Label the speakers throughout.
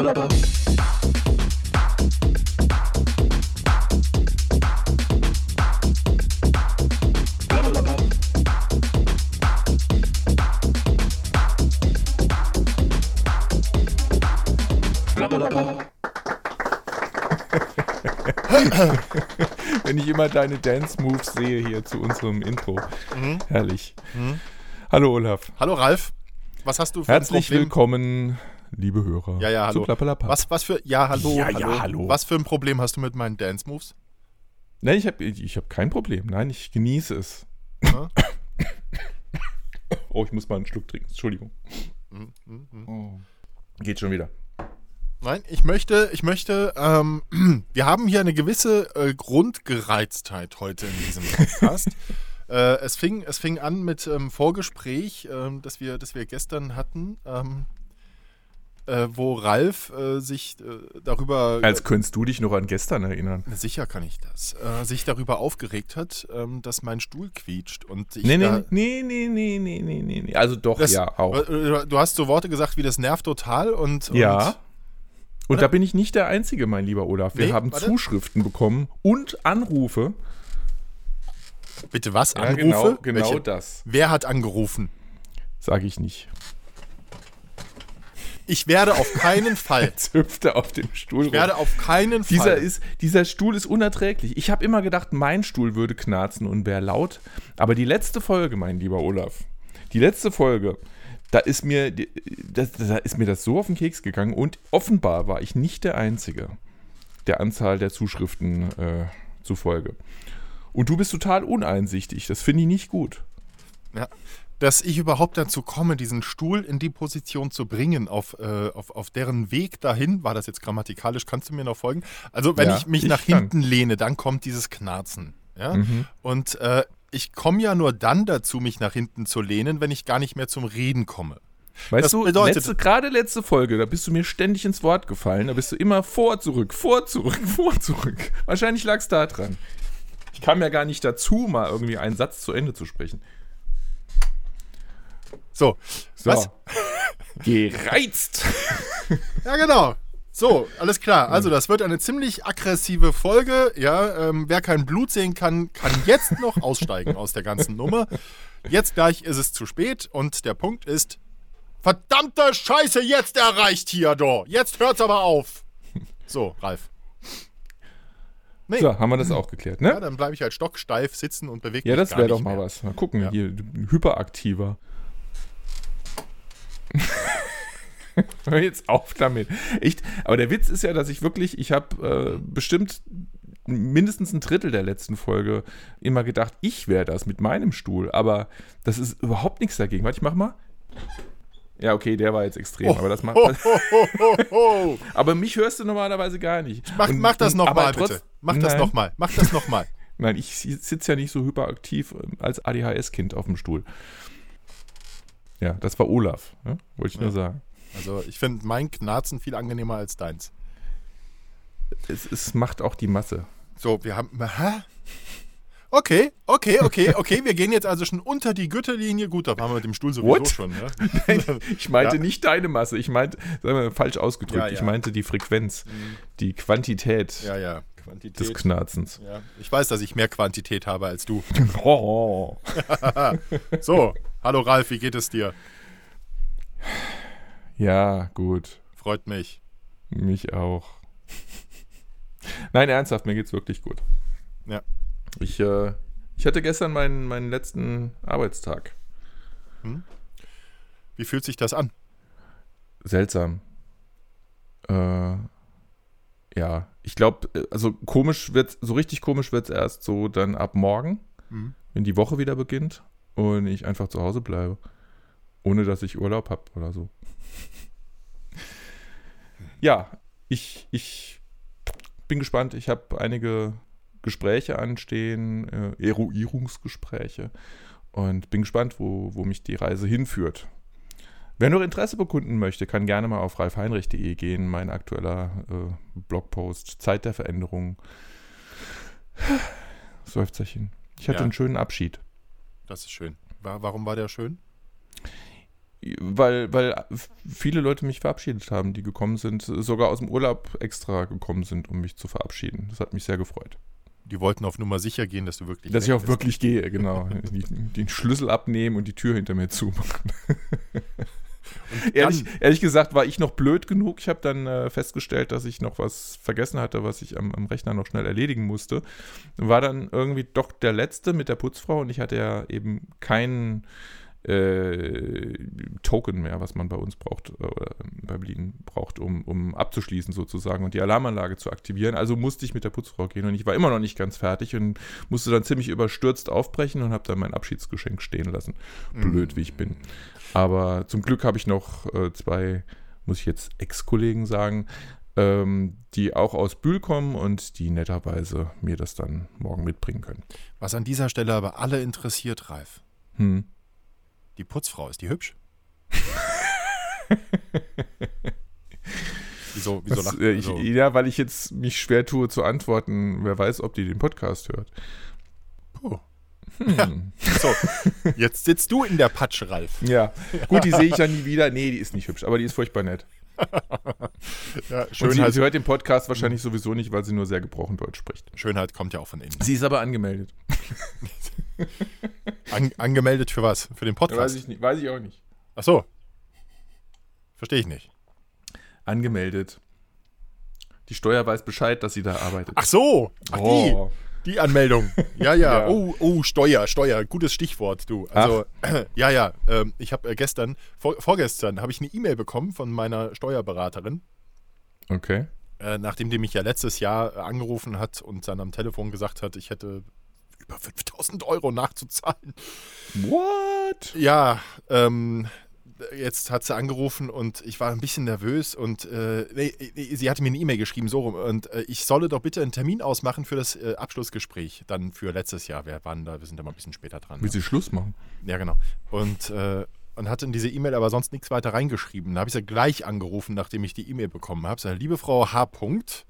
Speaker 1: Wenn ich immer deine Dance-Moves sehe hier zu unserem Intro.
Speaker 2: Mhm.
Speaker 1: Herrlich. Hallo Olaf.
Speaker 2: Hallo Ralf, was hast du für
Speaker 1: Herzlich willkommen, liebe Hörer.
Speaker 2: Ja, ja, hallo. Was, was für, ja, hallo,
Speaker 1: Ja,
Speaker 2: hallo.
Speaker 1: ja, hallo.
Speaker 2: Was für ein Problem hast du mit meinen Dance Moves?
Speaker 1: Nein, ich habe ich hab kein Problem. Nein, ich genieße es.
Speaker 2: Ja.
Speaker 1: Oh, ich muss mal einen Schluck trinken. Entschuldigung.
Speaker 2: Mhm, mhm, mhm.
Speaker 1: Oh. Geht schon wieder.
Speaker 2: Nein, ich möchte, ich möchte, ähm, wir haben hier eine gewisse äh, Grundgereiztheit heute in diesem Podcast. äh, es, fing, es fing an mit ähm, Vorgespräch, ähm, das, wir, das wir gestern hatten, ähm, äh, wo Ralf äh, sich äh, darüber
Speaker 1: Als könntest du dich noch an gestern erinnern.
Speaker 2: Sicher kann ich das. Äh, sich darüber aufgeregt hat, ähm, dass mein Stuhl quietscht. Und ich
Speaker 1: Nee, nee, nee, nee, nee, nee, nee, nee. Also doch,
Speaker 2: das,
Speaker 1: ja, auch.
Speaker 2: äh, Du hast so Worte gesagt wie das nervt total und.
Speaker 1: Ja.
Speaker 2: Und,
Speaker 1: Und da bin ich nicht der Einzige, mein lieber Olaf. Wir
Speaker 2: Nee,
Speaker 1: haben
Speaker 2: warte.
Speaker 1: Zuschriften bekommen und Anrufe.
Speaker 2: bitte was?
Speaker 1: Ja,
Speaker 2: Anrufe?
Speaker 1: genau, genau
Speaker 2: Welche?
Speaker 1: das.
Speaker 2: Wer hat angerufen?
Speaker 1: Sage ich nicht.
Speaker 2: Ich werde auf keinen Fall.
Speaker 1: Jetzt hüpft er auf dem Stuhl
Speaker 2: Ich werde auf keinen
Speaker 1: Dieser,
Speaker 2: Fall.
Speaker 1: ist, dieser Stuhl ist unerträglich. Ich habe immer gedacht, mein Stuhl würde knarzen und wäre laut. Aber die letzte Folge, mein lieber Olaf, die letzte Folge, da ist mir, das, da ist mir das so auf den Keks gegangen und offenbar war ich nicht der Einzige der Anzahl der Zuschriften äh, zufolge. Und du bist total uneinsichtig. Das finde ich nicht gut.
Speaker 2: ja, dass ich überhaupt dazu komme, diesen Stuhl in die Position zu bringen, auf, äh, auf, auf deren Weg dahin, war das jetzt grammatikalisch, kannst du mir noch folgen? Also wenn
Speaker 1: Ja,
Speaker 2: ich mich
Speaker 1: ich
Speaker 2: nach
Speaker 1: kann.
Speaker 2: hinten lehne, dann kommt dieses Knarzen. Ja?
Speaker 1: Mhm.
Speaker 2: Und äh, ich komme ja nur dann dazu, mich nach hinten zu lehnen, wenn ich gar nicht mehr zum Reden komme.
Speaker 1: Weißt
Speaker 2: Das
Speaker 1: du, letzte, gerade letzte Folge, da bist du mir ständig ins Wort gefallen. Da bist du immer vor, zurück, vor, zurück, vor, zurück. Wahrscheinlich lag es da dran. Ich kam ja gar nicht dazu, mal irgendwie einen Satz zu Ende zu sprechen.
Speaker 2: So,
Speaker 1: So.
Speaker 2: Was?
Speaker 1: Gereizt.
Speaker 2: ja genau. So, alles klar. Also das wird eine ziemlich aggressive Folge. Ja, ähm, wer kein Blut sehen kann, kann jetzt noch aussteigen aus der ganzen Nummer. Jetzt gleich ist es zu spät und der Punkt ist, verdammte Scheiße, jetzt erreicht hier, do. Jetzt hört's aber auf. So, Ralf. Nee,
Speaker 1: So, haben wir das auch geklärt,
Speaker 2: ja,
Speaker 1: ne?
Speaker 2: dann bleibe ich halt stocksteif sitzen und bewege
Speaker 1: Ja,
Speaker 2: mich
Speaker 1: das
Speaker 2: gar
Speaker 1: wäre doch mal was. Mal gucken,
Speaker 2: Ja.
Speaker 1: hier, hyperaktiver. Hör jetzt auf damit. Echt, aber der Witz ist ja, dass ich wirklich, ich habe äh, bestimmt mindestens ein Drittel der letzten Folge immer gedacht, ich wäre das mit meinem Stuhl. Aber das ist überhaupt nichts dagegen. Warte, ich mach mal. Ja, okay, der war jetzt extrem, aber das macht.
Speaker 2: Ho, ho.
Speaker 1: Aber mich hörst du normalerweise gar nicht.
Speaker 2: Mach,
Speaker 1: Und-
Speaker 2: mach das nochmal, bitte. Mach das nochmal. Mach das nochmal.
Speaker 1: Nein, ich sitze ja nicht so hyperaktiv ähm, als ADHS-Kind auf dem Stuhl. Ja, das war Olaf, ne? wollte ich nur sagen.
Speaker 2: Also ich finde mein Knarzen viel angenehmer als deins.
Speaker 1: Es, es macht auch die Masse.
Speaker 2: So, wir haben. Hä? Okay, okay, okay, okay. Wir gehen jetzt also schon unter die Gürtellinie. Gut, da waren wir mit dem Stuhl sowieso
Speaker 1: What?
Speaker 2: schon. Ne?
Speaker 1: Ich meinte
Speaker 2: Ja.
Speaker 1: nicht deine Masse, ich meinte, sagen wir falsch ausgedrückt,
Speaker 2: Ja,
Speaker 1: ich
Speaker 2: ja.
Speaker 1: meinte die Frequenz, die Quantität
Speaker 2: Ja, ja.
Speaker 1: des
Speaker 2: Quantität.
Speaker 1: Knarzens.
Speaker 2: Ja. Ich weiß, dass ich mehr Quantität habe als du.
Speaker 1: Oh.
Speaker 2: So, hallo Ralf, wie geht es dir?
Speaker 1: Ja, gut,
Speaker 2: Freut mich.
Speaker 1: mich auch. Nein, ernsthaft, mir geht's wirklich gut.
Speaker 2: Ja.
Speaker 1: Ich, äh, ich hatte gestern meinen, meinen letzten Arbeitstag.
Speaker 2: Wie fühlt sich das an?
Speaker 1: seltsam. Äh, ja, ich glaube, also komisch wird so richtig komisch wird es erst so dann ab morgen,
Speaker 2: Mhm.
Speaker 1: wenn die Woche wieder beginnt und ich einfach zu Hause bleibe, ohne dass ich Urlaub habe oder so. Ja, ich, ich bin gespannt. Ich habe einige Gespräche anstehen, äh, Eruierungsgespräche und bin gespannt, wo, wo mich die Reise hinführt. Wer noch Interesse bekunden möchte, kann gerne mal auf ralfheinrich.de gehen. Mein aktueller äh, Blogpost, Zeit der Veränderung. Seufzerchen. Ich hatte
Speaker 2: Ja.
Speaker 1: einen schönen Abschied.
Speaker 2: Das ist schön. Wa- Warum war der schön?
Speaker 1: weil, weil viele Leute mich verabschiedet haben, die gekommen sind, sogar aus dem Urlaub extra gekommen sind, um mich zu verabschieden. Das hat mich sehr gefreut.
Speaker 2: Die wollten auf Nummer sicher gehen, dass du wirklich.
Speaker 1: Dass ich auch bist. wirklich gehe, genau. den Schlüssel abnehmen und die Tür hinter mir zumachen. ehrlich, ehrlich, gesagt war ich noch blöd genug. Ich habe dann äh, festgestellt, dass ich noch was vergessen hatte, was ich am, am, Rechner noch schnell erledigen musste. War dann irgendwie doch der Letzte mit der Putzfrau und ich hatte ja eben keinen äh, Token mehr, was man bei uns braucht, äh, oder bei Berlin braucht, um, um abzuschließen sozusagen und die Alarmanlage zu aktivieren. Also musste ich mit der Putzfrau gehen und ich war immer noch nicht ganz fertig und musste dann ziemlich überstürzt aufbrechen und habe dann mein Abschiedsgeschenk stehen lassen. Blöd, wie ich bin. Aber zum Glück habe ich noch äh, zwei, muss ich jetzt Ex-Kollegen sagen, ähm, die auch aus Bühl kommen und die netterweise mir das dann morgen mitbringen können.
Speaker 2: Was an dieser Stelle aber alle interessiert, Ralf. Hm. Die Putzfrau, ist die hübsch?
Speaker 1: wieso wieso lacht äh, also, Ja, weil ich jetzt mich schwer tue zu antworten. Wer weiß, ob die den Podcast hört.
Speaker 2: Hm. Ja. So, jetzt sitzt du in der Patsche, Ralf.
Speaker 1: Ja. Gut, die sehe ich ja nie wieder. Nee, die ist nicht hübsch, aber die ist furchtbar nett. ja, Schönheit. Sie, sie, hört den Podcast wahrscheinlich sowieso nicht, weil sie nur sehr gebrochen Deutsch spricht.
Speaker 2: Schönheit kommt ja auch von innen.
Speaker 1: Sie ist aber angemeldet.
Speaker 2: An, angemeldet für was? Für den Podcast?
Speaker 1: weiß ich nicht. Weiß ich auch nicht.
Speaker 2: Ach so. Verstehe ich nicht.
Speaker 1: Angemeldet. Die Steuer weiß Bescheid, dass sie da arbeitet.
Speaker 2: Ach so. Ach, oh. die. Die Anmeldung. Ja, ja. ja. Oh, oh, Steuer, Steuer. Gutes Stichwort, du. Also, Ach. ja, ja. Ähm, ich habe äh, gestern, vor, vorgestern, habe ich eine E-Mail bekommen von meiner Steuerberaterin.
Speaker 1: Okay.
Speaker 2: Äh, nachdem die mich ja letztes Jahr äh, angerufen hat und dann am Telefon gesagt hat, ich hätte über 5000 Euro nachzuzahlen.
Speaker 1: What?
Speaker 2: Ja, ähm, jetzt hat sie angerufen und ich war ein bisschen nervös und äh, nee, sie hatte mir eine E-Mail geschrieben, so rum, und äh, ich solle doch bitte einen Termin ausmachen für das äh, Abschlussgespräch, dann für letztes Jahr. Wir waren da, wir sind da mal ein bisschen später dran.
Speaker 1: Will ja. sie Schluss machen?
Speaker 2: Ja, genau. Und, äh, und hatte in diese E-Mail aber sonst nichts weiter reingeschrieben. Da habe ich sie gleich angerufen, nachdem ich die E-Mail bekommen habe. Sag, liebe Frau H. -Punkt,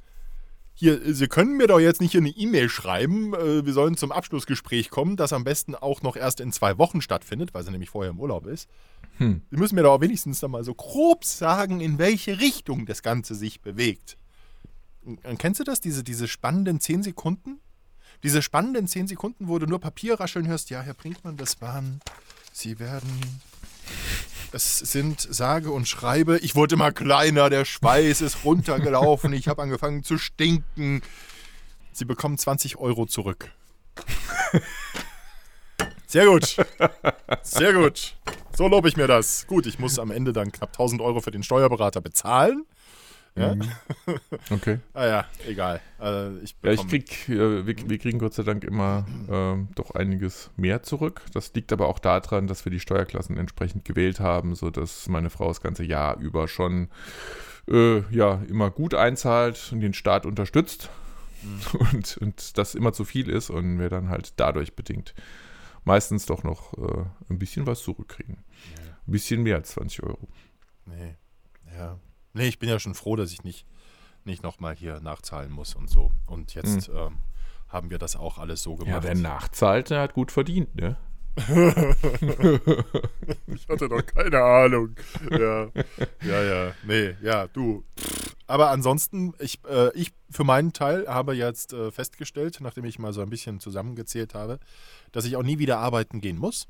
Speaker 2: hier, Sie können mir doch jetzt nicht hier eine E-Mail schreiben, äh, wir sollen zum Abschlussgespräch kommen, das am besten auch noch erst in zwei Wochen stattfindet, weil sie nämlich vorher im Urlaub ist. Hm. Sie müssen mir doch wenigstens dann mal so grob sagen, in welche Richtung das Ganze sich bewegt. Und, kennst du das, diese, diese spannenden zehn Sekunden? Diese spannenden zehn Sekunden, wo du nur Papier rascheln hörst, ja, Herr Brinkmann, das waren, Sie werden es sind sage und schreibe, ich wurde immer kleiner, der Schweiß ist runtergelaufen, ich habe angefangen zu stinken. Sie bekommen 20 Euro zurück. Sehr gut. Sehr gut. So lobe ich mir das. Gut, ich muss am Ende dann knapp 1000 Euro für den Steuerberater bezahlen. Ja? Mhm.
Speaker 1: Okay.
Speaker 2: ah ja, egal. Also
Speaker 1: ich ja, ich krieg, äh, wir, wir, kriegen Gott sei Dank immer äh, doch einiges mehr zurück. Das liegt aber auch daran, dass wir die Steuerklassen entsprechend gewählt haben, sodass meine Frau das ganze Jahr über schon äh, ja, immer gut einzahlt und den Staat unterstützt. Mhm. Und, und das immer zu viel ist und wir dann halt dadurch bedingt meistens doch noch äh, ein bisschen was zurückkriegen. Ja. Ein bisschen mehr als 20 Euro.
Speaker 2: Nee. Ja, Nee, ich bin ja schon froh, dass ich nicht, nicht nochmal hier nachzahlen muss und so. Und jetzt mhm. ähm, haben wir das auch alles so gemacht. Ja,
Speaker 1: wer nachzahlt, der hat gut verdient, ne?
Speaker 2: ich hatte doch keine Ahnung. Ja, ja, ja. Nee, ja, du. Aber ansonsten, ich, äh, ich für meinen Teil habe jetzt äh, festgestellt, nachdem ich mal so ein bisschen zusammengezählt habe, dass ich auch nie wieder arbeiten gehen muss.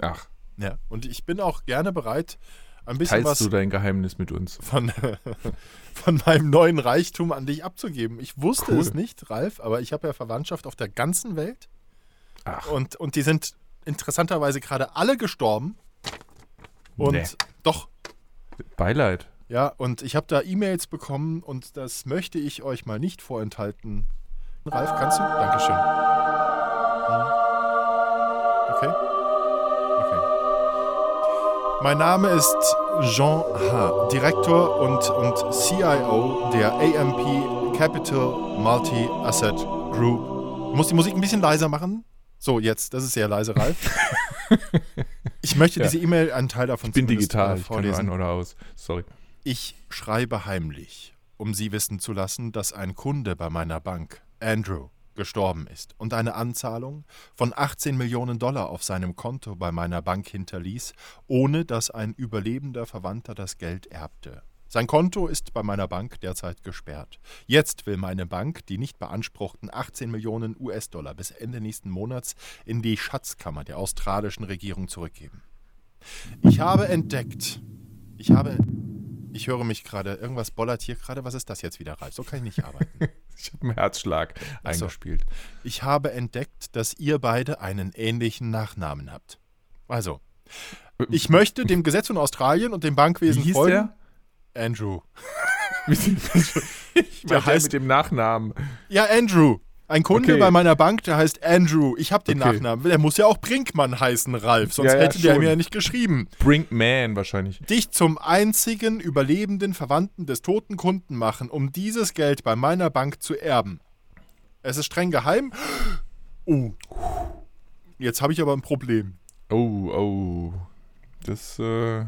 Speaker 1: Ach.
Speaker 2: Ja, und ich bin auch gerne bereit, ein bisschen
Speaker 1: Teilst was du dein Geheimnis mit uns?
Speaker 2: Von, von meinem neuen Reichtum an dich abzugeben. Ich wusste cool. es nicht, Ralf, aber ich habe ja Verwandtschaft auf der ganzen Welt. Ach. Und, und die sind interessanterweise gerade alle gestorben. Und nee. doch.
Speaker 1: Beileid.
Speaker 2: Ja, und ich habe da E-Mails bekommen und das möchte ich euch mal nicht vorenthalten. Ralf, kannst du? Dankeschön. Hm. Okay. Mein Name ist Jean H., Direktor und, und CIO der AMP Capital Multi Asset Group. Ich muss die Musik ein bisschen leiser machen. So, jetzt, das ist sehr leise, Ralf. ich möchte ja. diese E-Mail einen Teil davon
Speaker 1: ich bin digital, vorlesen. Ich kann oder aus. Sorry.
Speaker 2: Ich schreibe heimlich, um Sie wissen zu lassen, dass ein Kunde bei meiner Bank, Andrew, gestorben ist und eine Anzahlung von 18 Millionen Dollar auf seinem Konto bei meiner Bank hinterließ, ohne dass ein überlebender Verwandter das Geld erbte. Sein Konto ist bei meiner Bank derzeit gesperrt. Jetzt will meine Bank die nicht beanspruchten 18 Millionen US-Dollar bis Ende nächsten Monats in die Schatzkammer der australischen Regierung zurückgeben. Ich habe entdeckt, ich habe, ich höre mich gerade, irgendwas bollert hier gerade, was ist das jetzt wieder, Ralf? So kann ich nicht arbeiten.
Speaker 1: Ich habe einen Herzschlag eingespielt.
Speaker 2: Ich habe entdeckt, dass ihr beide einen ähnlichen Nachnamen habt. Also, ich möchte dem Gesetz von Australien und dem
Speaker 1: Wie
Speaker 2: Bankwesen
Speaker 1: hieß
Speaker 2: folgen.
Speaker 1: der?
Speaker 2: Andrew.
Speaker 1: Ich
Speaker 2: Der
Speaker 1: der
Speaker 2: heißt-
Speaker 1: mit dem Nachnamen.
Speaker 2: Ja, Andrew. Ein Kunde
Speaker 1: Okay.
Speaker 2: bei meiner Bank, der heißt Andrew. Ich habe den
Speaker 1: Okay.
Speaker 2: Nachnamen. Der muss ja auch Brinkmann heißen, Ralf. Sonst
Speaker 1: Ja, ja,
Speaker 2: hätte der
Speaker 1: schon.
Speaker 2: mir ja nicht geschrieben.
Speaker 1: Brinkman wahrscheinlich.
Speaker 2: Dich zum einzigen überlebenden Verwandten des toten Kunden machen, um dieses Geld bei meiner Bank zu erben. Es ist streng geheim. Oh. Jetzt habe ich aber ein Problem.
Speaker 1: Oh, oh. Das, äh.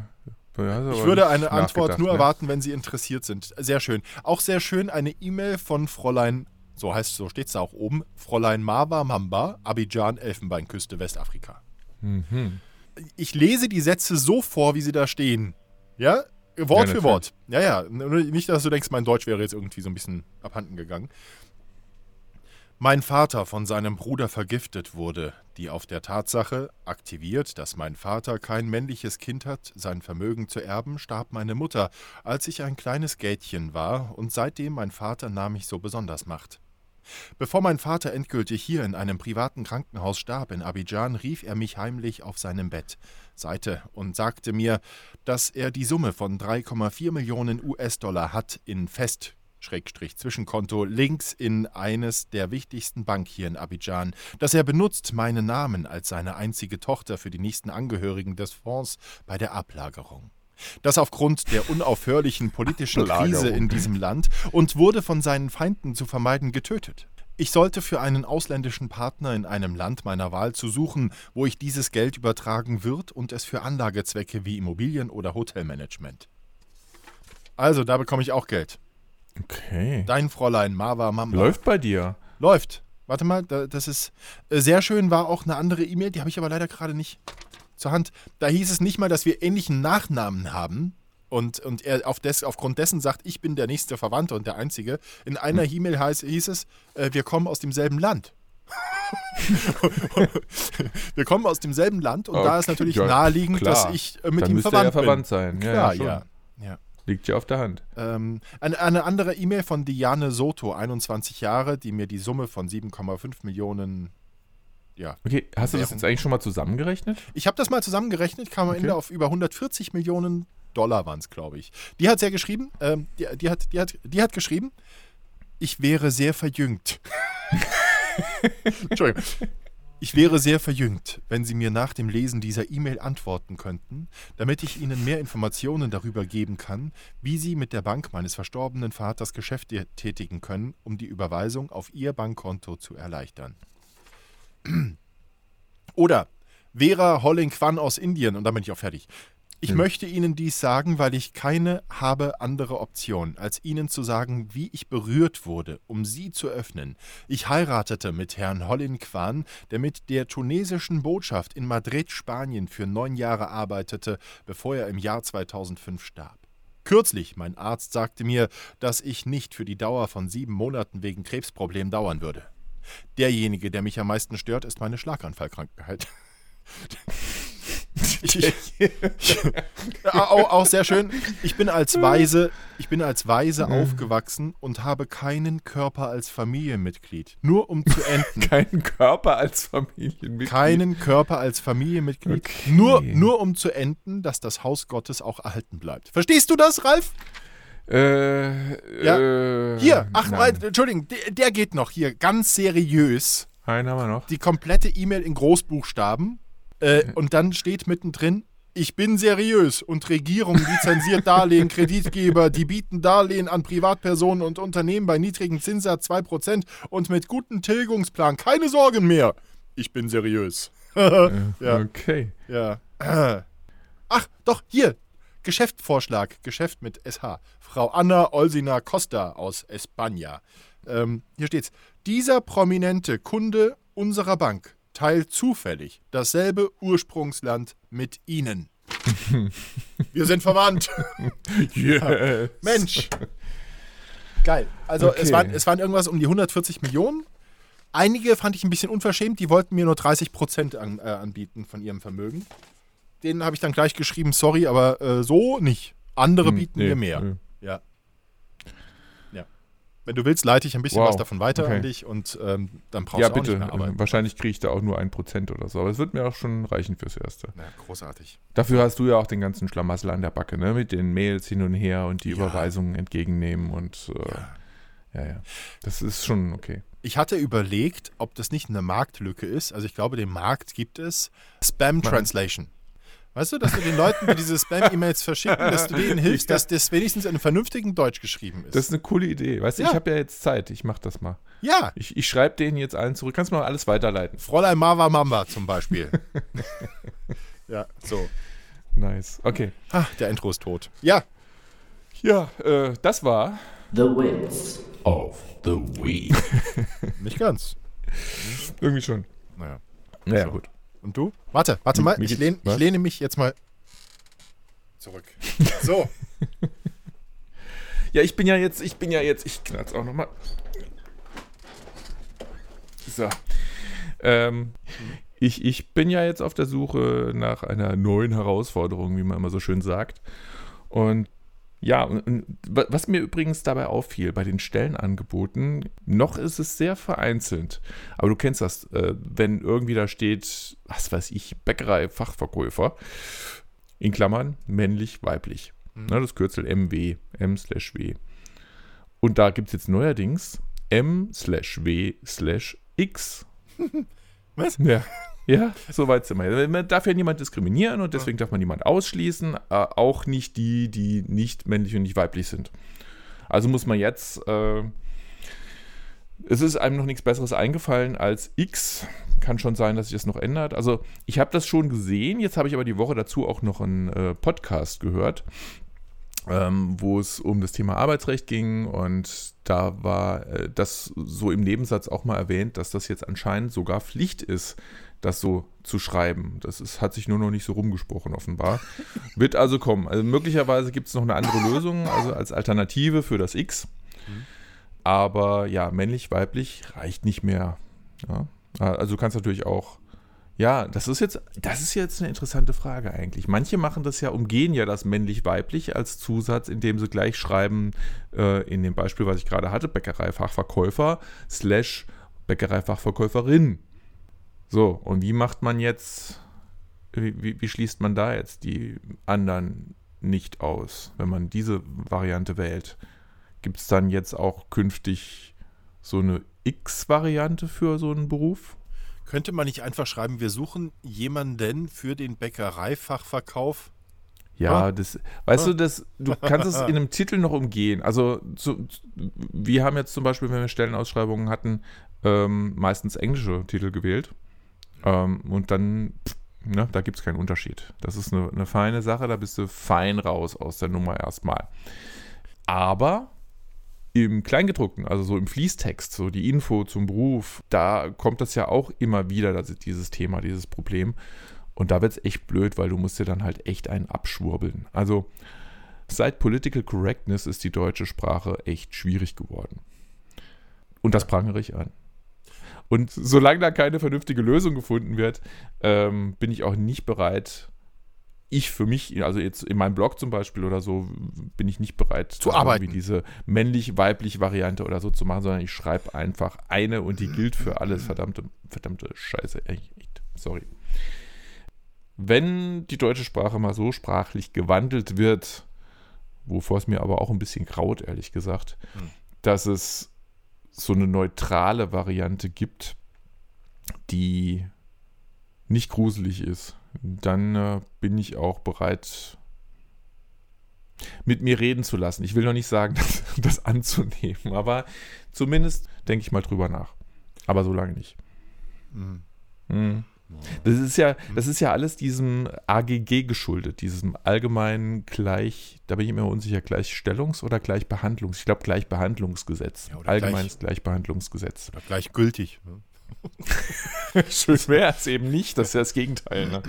Speaker 2: Ich würde eine Antwort nur erwarten, wenn Sie interessiert sind. Sehr schön. Auch sehr schön eine E-Mail von Fräulein, so heißt so steht es da auch oben, Fräulein Marwa Mamba, Abidjan, Elfenbeinküste, Westafrika.
Speaker 1: Mhm.
Speaker 2: Ich lese die Sätze so vor, wie sie da stehen. Ja? Wort
Speaker 1: Ja,
Speaker 2: für Wort. Ja, ja. Nicht, dass du denkst, mein Deutsch wäre jetzt irgendwie so ein bisschen abhanden gegangen. Mein Vater von seinem Bruder vergiftet wurde, die auf der Tatsache, aktiviert, dass mein Vater kein männliches Kind hat, sein Vermögen zu erben, starb meine Mutter, als ich ein kleines Gätchen war, und seitdem mein Vater nahm mich so besonders macht. Bevor mein Vater endgültig hier in einem privaten Krankenhaus starb in Abidjan, rief er mich heimlich auf seinem Bett, Seite und sagte mir, dass er die Summe von 3,4 Millionen US-Dollar hat in Fest Schrägstrich Zwischenkonto links in eines der wichtigsten Bank hier in Abidjan, dass er benutzt meinen Namen als seine einzige Tochter für die nächsten Angehörigen des Fonds bei der Ablagerung. Das aufgrund der unaufhörlichen politischen Krise in diesem Land und wurde von seinen Feinden zu vermeiden getötet. Ich sollte für einen ausländischen Partner in einem Land meiner Wahl zu suchen, wo ich dieses Geld übertragen wird und es für Anlagezwecke wie Immobilien oder Hotelmanagement. Also, da bekomme ich auch Geld.
Speaker 1: Okay.
Speaker 2: Dein Fräulein Marwa Mamba.
Speaker 1: Läuft bei dir.
Speaker 2: Läuft. Warte mal, da, das ist äh, sehr schön, war auch eine andere E-Mail, die habe ich aber leider gerade nicht zur Hand. Da hieß es nicht mal, dass wir ähnlichen Nachnamen haben. Und, und er auf des, aufgrund dessen sagt, ich bin der nächste Verwandte und der Einzige. In einer
Speaker 1: Hm.
Speaker 2: E-Mail heiß, hieß es, äh, wir kommen aus demselben Land. wir kommen aus demselben Land und da ist
Speaker 1: Okay,
Speaker 2: natürlich
Speaker 1: ja,
Speaker 2: naheliegend,
Speaker 1: klar.
Speaker 2: dass ich äh, mit
Speaker 1: Dann
Speaker 2: ihm verwandt
Speaker 1: er verwandt
Speaker 2: bin.
Speaker 1: sein. Ja,
Speaker 2: Klar,
Speaker 1: ja,
Speaker 2: ja. ja.
Speaker 1: Liegt ja auf der Hand.
Speaker 2: Ähm, eine, eine andere E-Mail von Diane Soto, 21 Jahre, die mir die Summe von 7,5 Millionen. Ja.
Speaker 1: Okay, hast du das jetzt eigentlich schon mal zusammengerechnet?
Speaker 2: Ich habe das mal zusammengerechnet, kam am
Speaker 1: Okay.
Speaker 2: Ende auf über 140 Millionen Dollar waren es, glaube ich. Die hat sehr geschrieben, ähm, die, die, hat, die, hat, die hat geschrieben, ich wäre sehr verjüngt. Entschuldigung. Ich wäre sehr verjüngt, wenn Sie mir nach dem Lesen dieser E-Mail antworten könnten, damit ich Ihnen mehr Informationen darüber geben kann, wie Sie mit der Bank meines verstorbenen Vaters Geschäfte tätigen können, um die Überweisung auf Ihr Bankkonto zu erleichtern. Oder Vera Holling Kwan aus Indien, und dann bin ich auch fertig. Ich
Speaker 1: Hm.
Speaker 2: möchte Ihnen dies sagen, weil ich keine habe andere Option, als Ihnen zu sagen, wie ich berührt wurde, um Sie zu öffnen. Ich heiratete mit Herrn Hollin Kwan, der mit der tunesischen Botschaft in Madrid, Spanien für neun Jahre arbeitete, bevor er im Jahr 2005 starb. Kürzlich, mein Arzt sagte mir, dass ich nicht für die Dauer von sieben Monaten wegen Krebsproblem dauern würde. Derjenige, der mich am meisten stört, ist meine Schlaganfallkrankheit. Ich, auch, auch sehr schön. Ich bin als Weise, ich bin als Weise aufgewachsen und habe keinen Körper als Familienmitglied. Nur um zu enden.
Speaker 1: Keinen Körper als Familienmitglied.
Speaker 2: Keinen Körper als Familienmitglied.
Speaker 1: Okay.
Speaker 2: Nur, nur um zu enden, dass das Haus Gottes auch erhalten bleibt. Verstehst du das, Ralf?
Speaker 1: Äh,
Speaker 2: Ja.
Speaker 1: äh,
Speaker 2: Hier, ach,
Speaker 1: nein.
Speaker 2: Entschuldigung, der, der geht noch hier. Ganz seriös.
Speaker 1: Einen haben wir noch.
Speaker 2: die komplette E-Mail in Großbuchstaben äh, und dann steht mittendrin, ich bin seriös und Regierung lizenziert Darlehen, Kreditgeber, die bieten Darlehen an Privatpersonen und Unternehmen bei niedrigem Zinssatz 2% und mit gutem Tilgungsplan. Keine Sorgen mehr. Ich bin seriös. ja,
Speaker 1: Okay.
Speaker 2: ja. Ach, doch, hier. Geschäftsvorschlag, Geschäft mit SH. Frau Anna Olsina Costa aus España. Ähm, hier steht's. Dieser prominente Kunde unserer Bank teilt zufällig dasselbe Ursprungsland mit Ihnen. Wir sind verwandt.
Speaker 1: Yes.
Speaker 2: Mensch. Geil. Also
Speaker 1: Okay.
Speaker 2: es, waren, es waren irgendwas um die 140 Millionen. Einige fand ich ein bisschen unverschämt, die wollten mir nur 30 Prozent an, äh, anbieten von ihrem Vermögen. Denen habe ich dann gleich geschrieben, sorry, aber äh, so nicht. Andere
Speaker 1: Hm,
Speaker 2: bieten
Speaker 1: nee,
Speaker 2: mir mehr.
Speaker 1: nee.
Speaker 2: Ja. Wenn du willst, leite ich ein bisschen
Speaker 1: Wow,
Speaker 2: was davon weiter
Speaker 1: okay.
Speaker 2: an dich und ähm, dann brauchst
Speaker 1: Ja,
Speaker 2: du auch
Speaker 1: bitte.
Speaker 2: nicht mehr arbeiten.
Speaker 1: Wahrscheinlich kriege ich da auch nur ein Prozent oder so. Aber es wird mir auch schon reichen fürs Erste.
Speaker 2: Na, großartig.
Speaker 1: Dafür hast du ja auch den ganzen Schlamassel an der Backe, ne? Mit den Mails hin und her und die
Speaker 2: Ja.
Speaker 1: Überweisungen entgegennehmen und äh, ja. ja, Das ist schon okay.
Speaker 2: Ich hatte überlegt, ob das nicht eine Marktlücke ist. Also ich glaube, den Markt gibt es. Spam Translation. Weißt du, dass du den Leuten, die diese Spam-E-Mails verschicken, dass du denen hilfst, dass das wenigstens in einem vernünftigen Deutsch geschrieben ist.
Speaker 1: Das ist eine coole Idee. Weißt du,
Speaker 2: Ja.
Speaker 1: ich habe ja jetzt Zeit. Ich mache das mal.
Speaker 2: ja,
Speaker 1: Ich, ich schreibe denen jetzt allen zurück. Kannst du mal alles weiterleiten?
Speaker 2: Fräulein Mava Mamba zum Beispiel. ja, so.
Speaker 1: Nice. Okay.
Speaker 2: Ah, der Intro ist tot. Ja,
Speaker 1: Ja, äh, das war
Speaker 3: The Wits.
Speaker 1: of the Week.
Speaker 2: nicht ganz.
Speaker 1: Irgendwie schon.
Speaker 2: Naja.
Speaker 1: Naja,
Speaker 2: So.
Speaker 1: gut.
Speaker 2: Und du? Warte, warte mal. Ich, lehn, ich lehne mich jetzt mal zurück. So.
Speaker 1: Ja, ich bin ja jetzt, ich bin ja jetzt, ich knall's auch nochmal. So. Ähm, ich, ich bin ja jetzt auf der Suche nach einer neuen Herausforderung, wie man immer so schön sagt. Und ja, und, und wa- was mir übrigens dabei auffiel bei den Stellenangeboten, noch ist es sehr vereinzelt. Aber du kennst das, äh, wenn irgendwie da steht, was weiß ich, Bäckerei, Fachverkäufer, in Klammern, männlich, weiblich. Ne, das Kürzel MW, M slash W. Und da gibt es jetzt neuerdings M slash W slash X.
Speaker 2: Was?
Speaker 1: Ja. Ja, so weit sind wir. Man darf ja niemand diskriminieren und deswegen darf man niemand ausschließen, äh, auch nicht die, die nicht männlich und nicht weiblich sind. Also muss man jetzt, äh, es ist einem noch nichts Besseres eingefallen als X. Kann schon sein, dass sich das noch ändert. Also ich habe das schon gesehen, jetzt habe ich aber die Woche dazu auch noch einen äh, Podcast gehört, ähm, wo es um das Thema Arbeitsrecht ging und da war äh, das so im Nebensatz auch mal erwähnt, dass das jetzt anscheinend sogar Pflicht ist, das so zu schreiben. Das ist, hat sich nur noch nicht so rumgesprochen, offenbar. Wird also kommen. Also möglicherweise gibt es noch eine andere Lösung, also als Alternative für das X. Aber ja, männlich, weiblich reicht nicht mehr. Ja? Also du kannst natürlich auch. Ja, das ist jetzt, das ist jetzt eine interessante Frage eigentlich. Manche machen das ja, umgehen ja das männlich-weiblich als Zusatz, indem sie gleich schreiben, äh, in dem Beispiel, was ich gerade hatte, Bäckereifachverkäufer slash Bäckereifachverkäuferin. So, und wie macht man jetzt, wie, wie, wie schließt man da jetzt die anderen nicht aus, wenn man diese Variante wählt? Gibt es dann jetzt auch künftig so eine X-Variante für so einen Beruf?
Speaker 2: Könnte man nicht einfach schreiben, wir suchen jemanden für den Bäckereifachverkauf?
Speaker 1: Ja,
Speaker 2: Ah.
Speaker 1: das, weißt du, das, du kannst es in einem Titel noch umgehen. Also, zu, wir haben jetzt zum Beispiel, wenn wir Stellenausschreibungen hatten, ähm, meistens englische Titel gewählt. Ähm, und dann, pff, ne, da gibt es keinen Unterschied. Das ist eine, eine feine Sache, da bist du fein raus aus der Nummer erstmal. Aber im Kleingedruckten, also so im Fließtext, so die Info zum Beruf, da kommt das ja auch immer wieder, dieses Thema, dieses Problem. Und da wird es echt blöd, weil du musst dir dann halt echt einen abschwurbeln. Also seit Political Correctness ist die deutsche Sprache echt schwierig geworden. Und das prangere ich an. Und solange da keine vernünftige Lösung gefunden wird, ähm, bin ich auch nicht bereit, ich für mich, also jetzt in meinem Blog zum Beispiel oder so, bin ich nicht bereit,
Speaker 2: Zu arbeiten.
Speaker 1: irgendwie diese männlich-weiblich Variante oder so zu machen, sondern ich schreibe einfach eine und die gilt für alles. Verdammte, verdammte Scheiße. Echt, sorry. Wenn die deutsche Sprache mal so sprachlich gewandelt wird, wovor es mir aber auch ein bisschen graut, ehrlich gesagt,
Speaker 2: Hm.
Speaker 1: dass es so eine neutrale Variante gibt, die nicht gruselig ist, dann äh, bin ich auch bereit, mit mir reden zu lassen. Ich will noch nicht sagen, das, das anzunehmen, aber zumindest denke ich mal drüber nach. Aber so lange nicht.
Speaker 2: Hm.
Speaker 1: Hm. Das ist ja, das ist ja alles diesem AGG geschuldet, diesem allgemeinen Gleich, da bin ich mir unsicher, Gleichstellungs- oder Gleichbehandlungs, ich glaube Gleichbehandlungsgesetz,
Speaker 2: Ja,
Speaker 1: allgemeines Gleichbehandlungsgesetz.
Speaker 2: Oder gleichgültig. ne?
Speaker 1: Schön wäre es eben nicht, das ist ja das Gegenteil. Ne?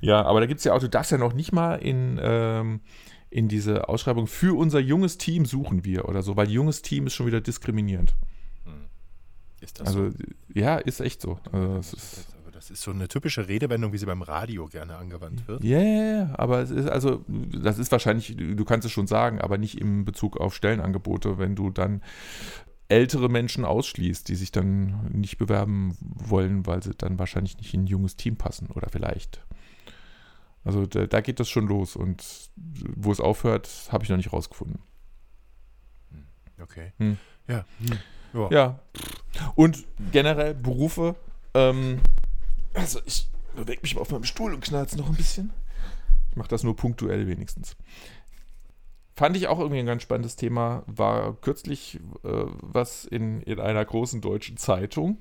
Speaker 1: Ja, aber da gibt es ja auch, du darfst ja noch nicht mal in, ähm, in diese Ausschreibung für unser junges Team suchen wir oder so, weil junges Team ist schon wieder diskriminierend.
Speaker 2: Ist das
Speaker 1: Also
Speaker 2: so?
Speaker 1: ja, ist echt so. Also, es ist,
Speaker 2: Das, ist so eine typische Redewendung, wie sie beim Radio gerne angewandt wird.
Speaker 1: Ja, ja, aber es ist also, das ist wahrscheinlich, du kannst es schon sagen, aber nicht im Bezug auf Stellenangebote, wenn du dann ältere Menschen ausschließt, die sich dann nicht bewerben wollen, weil sie dann wahrscheinlich nicht in ein junges Team passen oder vielleicht. Also da, da geht das schon los und wo es aufhört, habe ich noch nicht rausgefunden.
Speaker 2: Okay.
Speaker 1: Hm.
Speaker 2: Ja. Ja.
Speaker 1: Ja. Und generell Berufe, ähm, also ich bewege mich mal auf meinem Stuhl und knalze noch ein bisschen. Ich mache das nur punktuell wenigstens. Fand ich auch irgendwie ein ganz spannendes Thema. War kürzlich äh, was in, in einer großen deutschen Zeitung.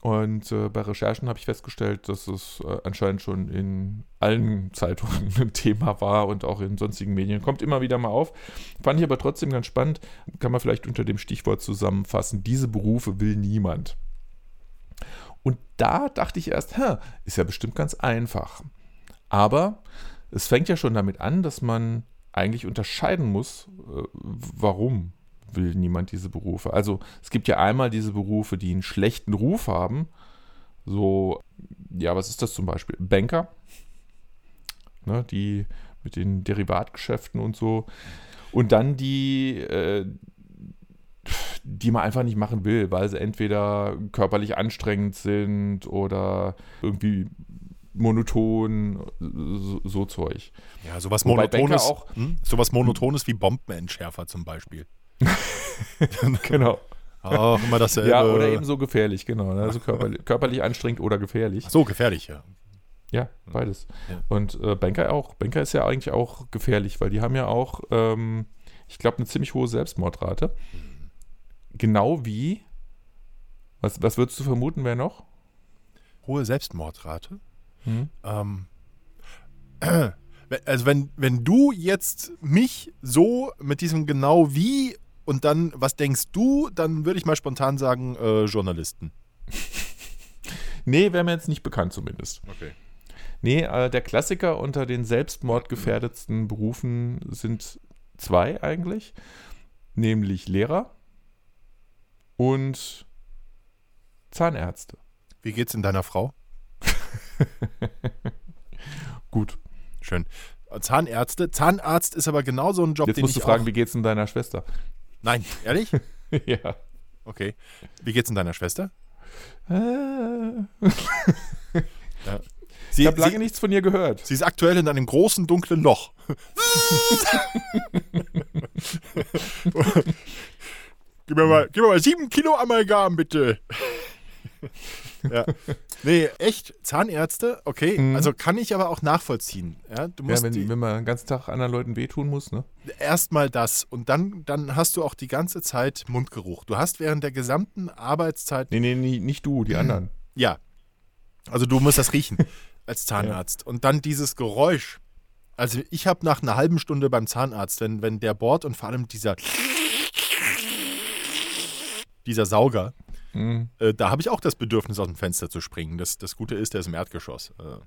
Speaker 1: Und äh, bei Recherchen habe ich festgestellt, dass es äh, anscheinend schon in allen Zeitungen ein Thema war und auch in sonstigen Medien. Kommt immer wieder mal auf. Fand ich aber trotzdem ganz spannend. Kann man vielleicht unter dem Stichwort zusammenfassen. Diese Berufe will niemand. Und da dachte ich erst, hä, ist ja bestimmt ganz einfach. Aber es fängt ja schon damit an, dass man eigentlich unterscheiden muss, äh, warum will niemand diese Berufe. Also es gibt ja einmal diese Berufe, die einen schlechten Ruf haben. So, ja, was ist das zum Beispiel? Banker, ne, die mit den Derivatgeschäften und so. Und dann die, äh, die man einfach nicht machen will, weil sie entweder körperlich anstrengend sind oder irgendwie monoton, so, so Zeug.
Speaker 2: Ja, sowas
Speaker 1: Wobei
Speaker 2: Monotones,
Speaker 1: auch-
Speaker 2: hm? sowas Monotones wie Bombenentschärfer zum Beispiel.
Speaker 1: Genau.
Speaker 2: Auch immer dasselbe.
Speaker 1: Ja, oder eben so gefährlich, genau. ne? Also körperlich, körperlich anstrengend oder gefährlich.
Speaker 2: Ach so, gefährlich, ja.
Speaker 1: Ja, beides.
Speaker 2: Ja.
Speaker 1: Und äh, Banker auch. Banker ist ja eigentlich auch gefährlich, weil die haben ja auch, ähm, ich glaube, eine ziemlich hohe Selbstmordrate. Genau wie, was, was würdest du vermuten, wer noch?
Speaker 2: Hohe Selbstmordrate.
Speaker 1: Hm?
Speaker 2: Ähm, also wenn, wenn du jetzt mich so mit diesem genau wie und dann, was denkst du, dann würde ich mal spontan sagen, äh, Journalisten.
Speaker 1: Nee, wäre mir jetzt nicht bekannt zumindest.
Speaker 2: Okay.
Speaker 1: Nee, äh, der Klassiker unter den selbstmordgefährdetsten Berufen sind zwei eigentlich, nämlich Lehrer und Zahnärzte.
Speaker 2: Wie geht's in deiner Frau?
Speaker 1: Gut.
Speaker 2: Schön. Zahnärzte. Zahnarzt ist aber genau so ein Job,
Speaker 1: Jetzt
Speaker 2: den
Speaker 1: musst du
Speaker 2: ich
Speaker 1: fragen,
Speaker 2: auch...
Speaker 1: wie geht's denn deiner Schwester?
Speaker 2: Nein, ehrlich?
Speaker 1: ja.
Speaker 2: Okay. Wie geht's in deiner Schwester?
Speaker 1: Äh,
Speaker 2: Sie,
Speaker 1: ich habe lange
Speaker 2: sie,
Speaker 1: nichts von ihr gehört.
Speaker 2: sie ist aktuell in einem großen, dunklen Loch. gib, mir mal, gib mir mal sieben Kilo Amalgam, bitte. ja. Nee, echt, Zahnärzte, okay.
Speaker 1: Mhm.
Speaker 2: Also kann ich aber auch nachvollziehen. Ja, du
Speaker 1: Ja,
Speaker 2: musst
Speaker 1: wenn,
Speaker 2: die-
Speaker 1: wenn man den ganzen Tag anderen Leuten wehtun muss, ne?
Speaker 2: erstmal das und dann, dann hast du auch die ganze Zeit Mundgeruch. Du hast während der gesamten Arbeitszeit
Speaker 1: Nee, nee, nee nicht du, die anderen.
Speaker 2: Ja. Also du musst das riechen als Zahnarzt. Und dann dieses Geräusch. Also ich habe nach einer halben Stunde beim Zahnarzt, wenn, wenn der bohrt und vor allem dieser dieser Sauger,
Speaker 1: Mhm.
Speaker 2: äh, da habe ich auch das Bedürfnis, aus dem Fenster zu springen. Das, das Gute ist, der ist im Erdgeschoss. Äh,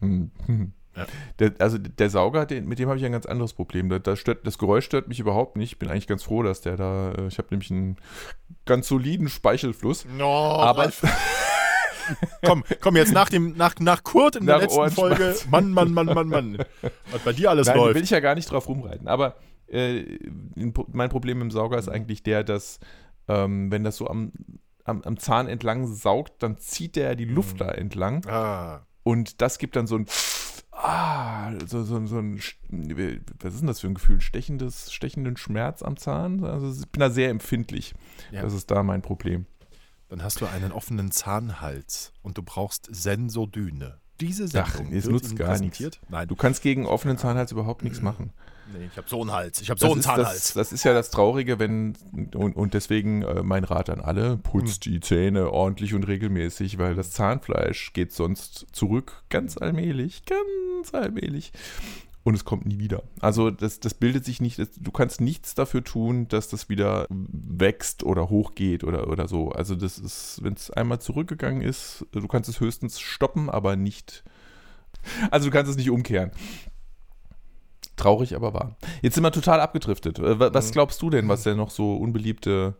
Speaker 1: Hm, hm.
Speaker 2: Ja.
Speaker 1: Der, also der Sauger, den, mit dem habe ich ein ganz anderes Problem. Da, da stört, das Geräusch stört mich überhaupt nicht. Ich bin eigentlich ganz froh, dass der da. äh, Ich habe nämlich einen ganz soliden Speichelfluss.
Speaker 2: no,
Speaker 1: Aber
Speaker 2: komm, komm jetzt nach dem nach, nach Kurt in der
Speaker 1: Nach
Speaker 2: letzten
Speaker 1: Ohrenschmerz.
Speaker 2: Folge. Mann, Mann, Mann, Mann, Mann. Was bei dir alles
Speaker 1: Nein, da will
Speaker 2: läuft.
Speaker 1: ich ja gar nicht drauf rumreiten. Aber äh, mein Problem im Sauger ist eigentlich der, dass ähm, wenn das so am, am, am Zahn entlang saugt, dann zieht der die Luft da entlang.
Speaker 2: Ah.
Speaker 1: Und das gibt dann so ein Ah, so, so, so ein, was ist denn das für ein Gefühl? Stechendes, stechenden Schmerz am Zahn? Also ich bin da sehr empfindlich.
Speaker 2: Ja.
Speaker 1: Das ist da mein Problem.
Speaker 2: Dann hast du einen offenen Zahnhals und du brauchst Sensodyne. Diese Sendung
Speaker 1: Ach, es nutzt gar
Speaker 2: präsentiert. Nein,
Speaker 1: Du kannst gegen offenen Zahnhals überhaupt nichts machen.
Speaker 2: Nee, ich habe so einen Hals. Ich habe so einen
Speaker 1: ist, das,
Speaker 2: Zahnhals.
Speaker 1: das ist ja das Traurige, wenn, und, und deswegen äh, mein Rat an alle, putzt
Speaker 2: Hm.
Speaker 1: die Zähne ordentlich und regelmäßig, weil das Zahnfleisch geht sonst zurück, ganz allmählich, ganz allmählich. Und es kommt nie wieder. Also das, das bildet sich nicht, das, du kannst nichts dafür tun, dass das wieder wächst oder hochgeht oder, oder so. Also das ist, wenn es einmal zurückgegangen ist, du kannst es höchstens stoppen, aber nicht, also du kannst es nicht umkehren. Traurig, aber wahr. Jetzt sind wir total abgedriftet. Äh, wa- Was
Speaker 2: Mhm.
Speaker 1: glaubst du denn, was denn noch so unbeliebte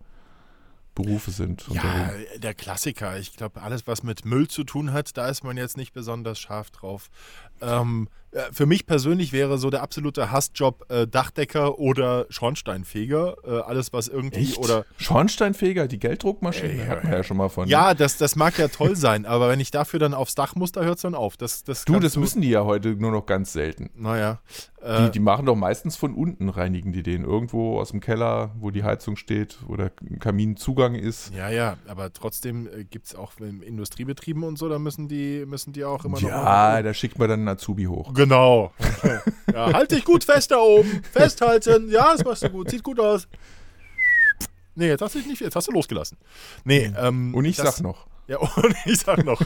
Speaker 1: Berufe sind?
Speaker 2: Ja, der Klassiker. Ich glaube, alles, was mit Müll zu tun hat, da ist man jetzt nicht besonders scharf drauf. Ähm, äh, für mich persönlich wäre so der absolute Hassjob äh, Dachdecker oder Schornsteinfeger. Äh, alles, was irgendwie
Speaker 1: Echt?
Speaker 2: oder
Speaker 1: Schornsteinfeger, die Gelddruckmaschine,
Speaker 2: Ey,
Speaker 1: hat man ja schon mal von.
Speaker 2: ja, das, das mag ja toll sein, aber wenn ich dafür dann aufs Dach muss, da hört es dann auf. Das, das
Speaker 1: du, das müssen die ja heute nur noch ganz selten.
Speaker 2: Naja.
Speaker 1: Die,
Speaker 2: Äh,
Speaker 1: die machen doch meistens von unten, reinigen die den. Irgendwo aus dem Keller, wo die Heizung steht oder Kaminzugang ist.
Speaker 2: ja, ja, aber trotzdem äh, gibt es auch in Industriebetrieben und so, da müssen die, müssen die auch immer noch.
Speaker 1: Ja, da schickt man dann einen Azubi hoch.
Speaker 2: Genau. ja, halt dich gut fest da oben. Festhalten. Ja, das machst du gut. Sieht gut aus. Nee, jetzt hast du dich nicht, jetzt hast du losgelassen. Nee, ähm,
Speaker 1: Und ich
Speaker 2: das,
Speaker 1: sag noch,
Speaker 2: Ja, und ich sag noch.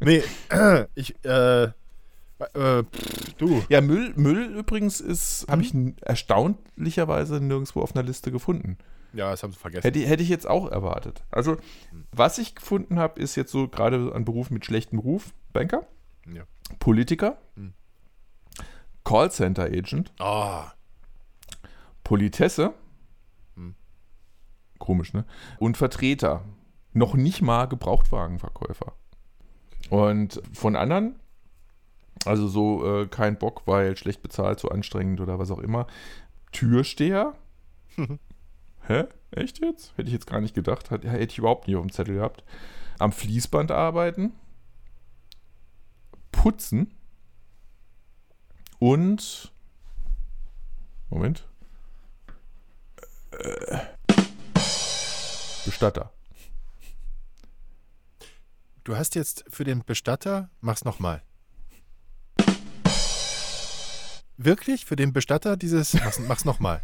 Speaker 2: nee, ich, äh, äh, pff, du.
Speaker 1: Ja, Müll, Müll übrigens ist, habe ich erstaunlicherweise nirgendwo auf einer Liste gefunden.
Speaker 2: Ja, das haben sie vergessen.
Speaker 1: Hätte, hätte ich jetzt auch erwartet. Also, was ich gefunden habe, ist jetzt so gerade ein Beruf mit schlechtem Ruf. Banker,
Speaker 2: Ja.
Speaker 1: Politiker,
Speaker 2: Hm.
Speaker 1: Callcenter Agent,
Speaker 2: Ah,
Speaker 1: Politesse,
Speaker 2: Hm.
Speaker 1: komisch, ne? Und Vertreter. Noch nicht mal Gebrauchtwagenverkäufer. Und von anderen, also so äh, kein Bock, weil schlecht bezahlt, zu anstrengend oder was auch immer. Türsteher. Hä? Echt jetzt? Hätte ich jetzt gar nicht gedacht. Hätte ich überhaupt nicht auf dem Zettel gehabt. Am Fließband arbeiten. Putzen. Und. Moment. Äh, Bestatter.
Speaker 2: du hast jetzt für den Bestatter, mach's nochmal. Wirklich? Für den Bestatter dieses, mach's, mach's nochmal.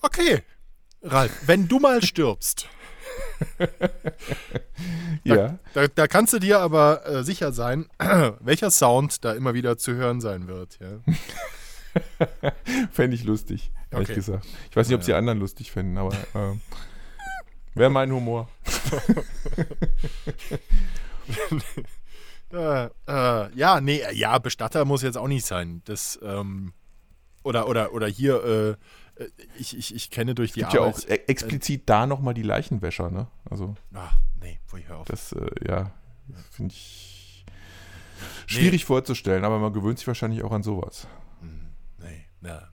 Speaker 2: Okay. Ralf, wenn du mal stirbst,
Speaker 1: Ja.
Speaker 2: Da, da kannst du dir aber äh, sicher sein, welcher Sound da immer wieder zu hören sein wird. Ja.
Speaker 1: Fände ich lustig, ehrlich
Speaker 2: Okay.
Speaker 1: gesagt. Ich weiß nicht, ob
Speaker 2: Ja.
Speaker 1: die anderen lustig fänden, aber ähm, wäre mein Humor.
Speaker 2: Äh, äh, ja, nee, äh, ja, Bestatter muss jetzt auch nicht sein. Das, ähm, oder, oder, oder hier, äh, äh, ich, ich, ich kenne durch die
Speaker 1: Gibt ja auch
Speaker 2: Arbeit.
Speaker 1: e- explizit da nochmal die Leichenwäscher, ne? Also,
Speaker 2: Ach, nee, pfui, hör auf.
Speaker 1: das, äh, ja, finde ich schwierig vorzustellen, aber man gewöhnt sich wahrscheinlich auch an sowas.
Speaker 2: Hm, nee, na.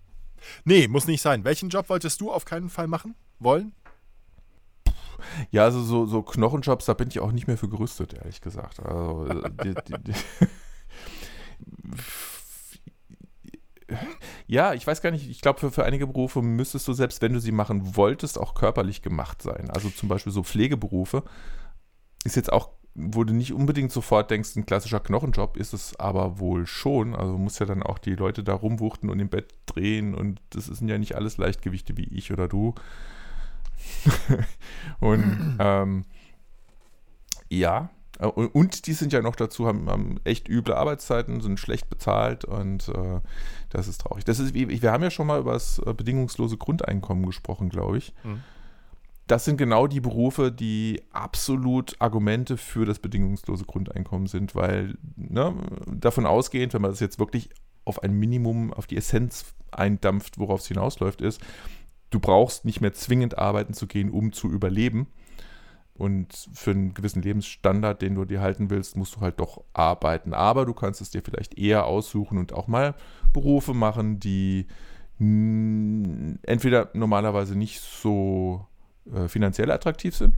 Speaker 2: nee, muss nicht sein. Welchen Job wolltest du auf keinen Fall machen? Wollen?
Speaker 1: Ja, also so, so Knochenjobs, da bin ich auch nicht mehr für gerüstet, ehrlich gesagt. Also, äh, die, die, die ja, ich weiß gar nicht, ich glaube, für, für einige Berufe müsstest du, selbst wenn du sie machen wolltest, auch körperlich gemacht sein. Also zum Beispiel so Pflegeberufe ist jetzt auch, wo du nicht unbedingt sofort denkst, ein klassischer Knochenjob ist es aber wohl schon. Also du musst ja dann auch die Leute da rumwuchten und im Bett drehen und das sind ja nicht alles Leichtgewichte wie ich oder du. und ähm, ja, und, und die sind ja noch dazu, haben, haben echt üble Arbeitszeiten, sind schlecht bezahlt und äh, das ist traurig. Das ist, wir haben ja schon mal über das äh, bedingungslose Grundeinkommen gesprochen, glaube ich.
Speaker 2: Mhm.
Speaker 1: Das sind genau die Berufe, die absolut Argumente für das bedingungslose Grundeinkommen sind, weil ne, davon ausgehend, wenn man das jetzt wirklich auf ein Minimum, auf die Essenz eindampft, worauf es hinausläuft, ist, du brauchst nicht mehr zwingend arbeiten zu gehen, um zu überleben. Und für einen gewissen Lebensstandard, den du dir halten willst, musst du halt doch arbeiten. Aber du kannst es dir vielleicht eher aussuchen und auch mal Berufe machen, die entweder normalerweise nicht so äh, finanziell attraktiv sind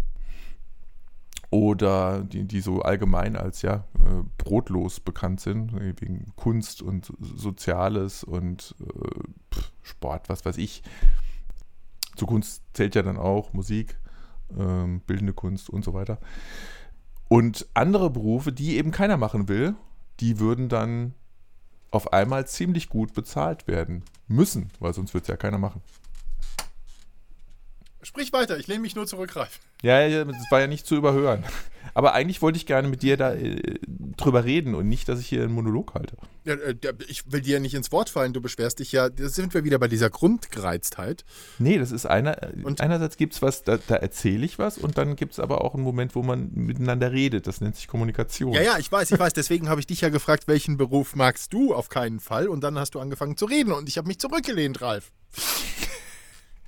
Speaker 1: oder die, die so allgemein als ja äh, brotlos bekannt sind, wegen Kunst und Soziales und äh, Sport, was weiß ich. Zu Kunst zählt ja dann auch Musik, ähm, bildende Kunst und so weiter. Und andere Berufe, die eben keiner machen will, die würden dann auf einmal ziemlich gut bezahlt werden müssen, weil sonst wird es ja keiner machen.
Speaker 2: Sprich weiter, ich lehne mich nur zurück, Ralf.
Speaker 1: Ja, ja, das war ja nicht zu überhören. Aber eigentlich wollte ich gerne mit dir da äh, drüber reden und nicht, dass ich hier einen Monolog halte.
Speaker 2: Ja, äh, ich will dir ja nicht ins Wort fallen, du beschwerst dich ja, da sind wir wieder bei dieser Grundgereiztheit.
Speaker 1: Nee, das ist einer, und einerseits gibt es was, da, da erzähle ich was und dann gibt es aber auch einen Moment, wo man miteinander redet. Das nennt sich Kommunikation.
Speaker 2: Ja, ja, ich weiß, ich weiß. Deswegen habe ich dich ja gefragt, welchen Beruf magst du auf keinen Fall? Und dann hast du angefangen zu reden und ich habe mich zurückgelehnt, Ralf.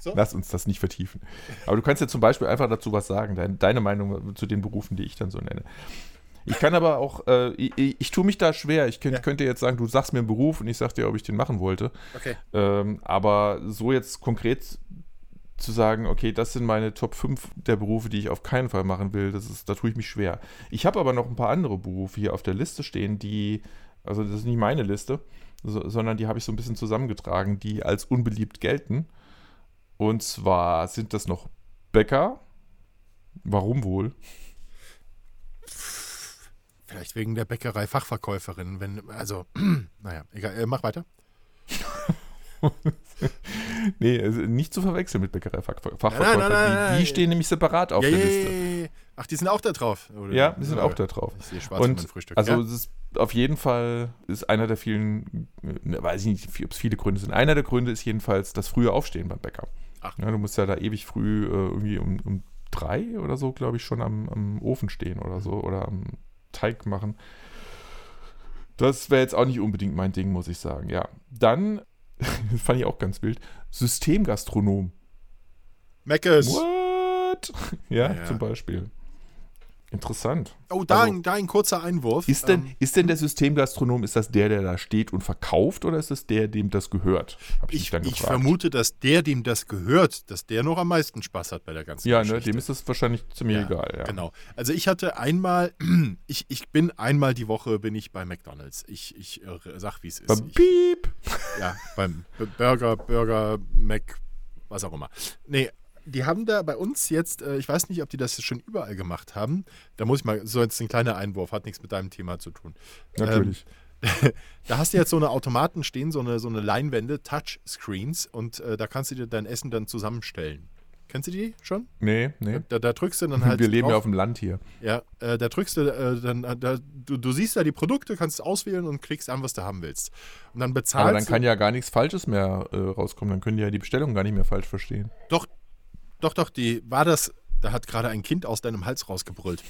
Speaker 1: So? Lass uns das nicht vertiefen. Aber du kannst ja zum Beispiel einfach dazu was sagen, deine Meinung zu den Berufen, die ich dann so nenne. Ich kann aber auch, äh, ich, ich tue mich da schwer. Ich könnt, ja. könnte jetzt sagen, du sagst mir einen Beruf und ich sag dir, ob ich den machen wollte.
Speaker 2: Okay.
Speaker 1: Ähm, aber so jetzt konkret zu sagen, okay, das sind meine Top 5 der Berufe, die ich auf keinen Fall machen will, das ist, da tue ich mich schwer. Ich habe aber noch ein paar andere Berufe hier auf der Liste stehen, die, also das ist nicht meine Liste, so, sondern die habe ich so ein bisschen zusammengetragen, die als unbeliebt gelten. Und zwar sind das noch Bäcker. Warum wohl?
Speaker 2: Vielleicht wegen der Bäckerei-Fachverkäuferin. Wenn, also, naja, egal, äh, mach weiter.
Speaker 1: nee, also nicht zu verwechseln mit Bäckerei-Fachverkäufer. Die, die, stehen nämlich separat auf ja, der Liste.
Speaker 2: Ach, die sind auch da drauf?
Speaker 1: Oder? Ja, die sind auch da drauf. Ich sehe schwarz Und Frühstück. Also, ja? es ist auf jeden Fall ist einer der vielen, ne, weiß ich nicht, ob es viele Gründe sind. Einer der Gründe ist jedenfalls das frühe Aufstehen beim Bäcker. Ach. Ja, du musst ja da ewig früh äh, irgendwie um, um drei oder so, glaube ich, schon am, am Ofen stehen oder so oder am Teig machen. Das wäre jetzt auch nicht unbedingt mein Ding, muss ich sagen. Ja, dann fand ich auch ganz wild. Systemgastronom.
Speaker 2: Meckes.
Speaker 1: What? Ja, ja, zum Beispiel. Interessant.
Speaker 2: Oh, da, also, ein, da ein kurzer Einwurf.
Speaker 1: Ist denn, ähm, ist denn der Systemgastronom, ist das der, der da steht und verkauft oder ist das der, dem das gehört?
Speaker 2: Hab ich, ich, ich vermute, dass der, dem das gehört, dass der noch am meisten Spaß hat bei der ganzen
Speaker 1: ja, Geschichte. Ja, ne, dem ist das wahrscheinlich ziemlich ja, egal. Ja.
Speaker 2: Genau. Also ich hatte einmal, ich, ich bin einmal die Woche bin ich bei McDonalds. Ich, ich äh, sag, wie es ist.
Speaker 1: Beim Piep.
Speaker 2: Ja, beim Burger, Burger, Mac, was auch immer. Nee, die haben da bei uns jetzt, äh, ich weiß nicht, ob die das schon überall gemacht haben. Da muss ich mal, so jetzt ein kleiner Einwurf, hat nichts mit deinem Thema zu tun.
Speaker 1: Natürlich.
Speaker 2: Ähm, da hast du jetzt so eine Automaten stehen, so eine, so eine Leinwände, Touchscreens und äh, da kannst du dir dein Essen dann zusammenstellen. Kennst du die schon?
Speaker 1: Nee, nee.
Speaker 2: Da, da drückst du dann halt.
Speaker 1: Wir leben drauf. ja auf dem Land hier.
Speaker 2: Ja, äh, da drückst du, äh, dann, äh, da, du, du, siehst da die Produkte, kannst auswählen und klickst an, was du haben willst. Und dann bezahlst
Speaker 1: Aber dann kann ja gar nichts Falsches mehr äh, rauskommen. Dann können die ja die Bestellung gar nicht mehr falsch verstehen.
Speaker 2: Doch, doch, doch, die war das. Da hat gerade ein Kind aus deinem Hals rausgebrüllt.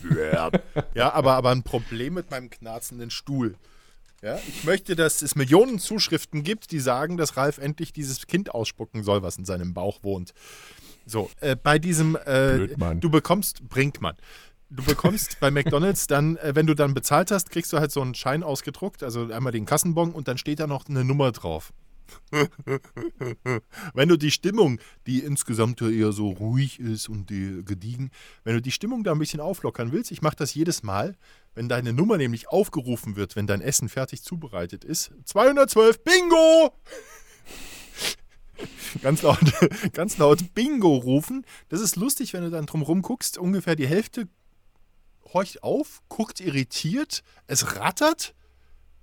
Speaker 2: ja, aber, aber ein Problem mit meinem knarzenden Stuhl. Ja, ich möchte, dass es Millionen Zuschriften gibt, die sagen, dass Ralf endlich dieses Kind ausspucken soll, was in seinem Bauch wohnt. So, äh, bei diesem, äh, du bekommst, bringt man. Du bekommst bei McDonalds dann, äh, wenn du dann bezahlt hast, kriegst du halt so einen Schein ausgedruckt, also einmal den Kassenbon und dann steht da noch eine Nummer drauf. wenn du die Stimmung, die insgesamt eher so ruhig ist und die gediegen, wenn du die Stimmung da ein bisschen auflockern willst, ich mache das jedes Mal, wenn deine Nummer nämlich aufgerufen wird, wenn dein Essen fertig zubereitet ist. 212 Bingo! ganz laut, ganz laut Bingo rufen. Das ist lustig, wenn du dann drumherum guckst. Ungefähr die Hälfte horcht auf, guckt irritiert, es rattert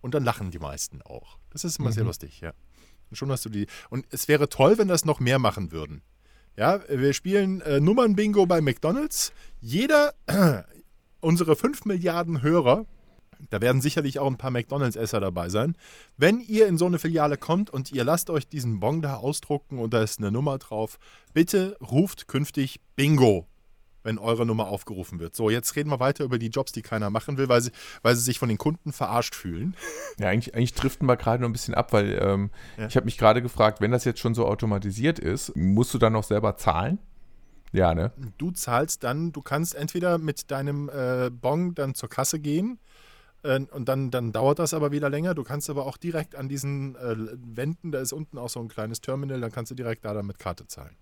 Speaker 2: und dann lachen die meisten auch. Das ist immer mhm. sehr lustig, ja. Schon hast du die. Und es wäre toll, wenn das noch mehr machen würden. Ja, wir spielen äh, Nummern-Bingo bei McDonalds. Jeder, äh, unsere 5 Milliarden Hörer, da werden sicherlich auch ein paar McDonalds-Esser dabei sein. Wenn ihr in so eine Filiale kommt und ihr lasst euch diesen Bon da ausdrucken und da ist eine Nummer drauf, bitte ruft künftig Bingo wenn eure Nummer aufgerufen wird. So, jetzt reden wir weiter über die Jobs, die keiner machen will, weil sie, weil sie sich von den Kunden verarscht fühlen.
Speaker 1: Ja, eigentlich, eigentlich driften wir gerade noch ein bisschen ab, weil ähm, ja. ich habe mich gerade gefragt, wenn das jetzt schon so automatisiert ist, musst du dann noch selber zahlen? Ja, ne?
Speaker 2: Du zahlst dann, du kannst entweder mit deinem äh, Bon dann zur Kasse gehen äh, und dann, dann dauert das aber wieder länger. Du kannst aber auch direkt an diesen äh, Wänden, da ist unten auch so ein kleines Terminal, dann kannst du direkt da dann mit Karte zahlen.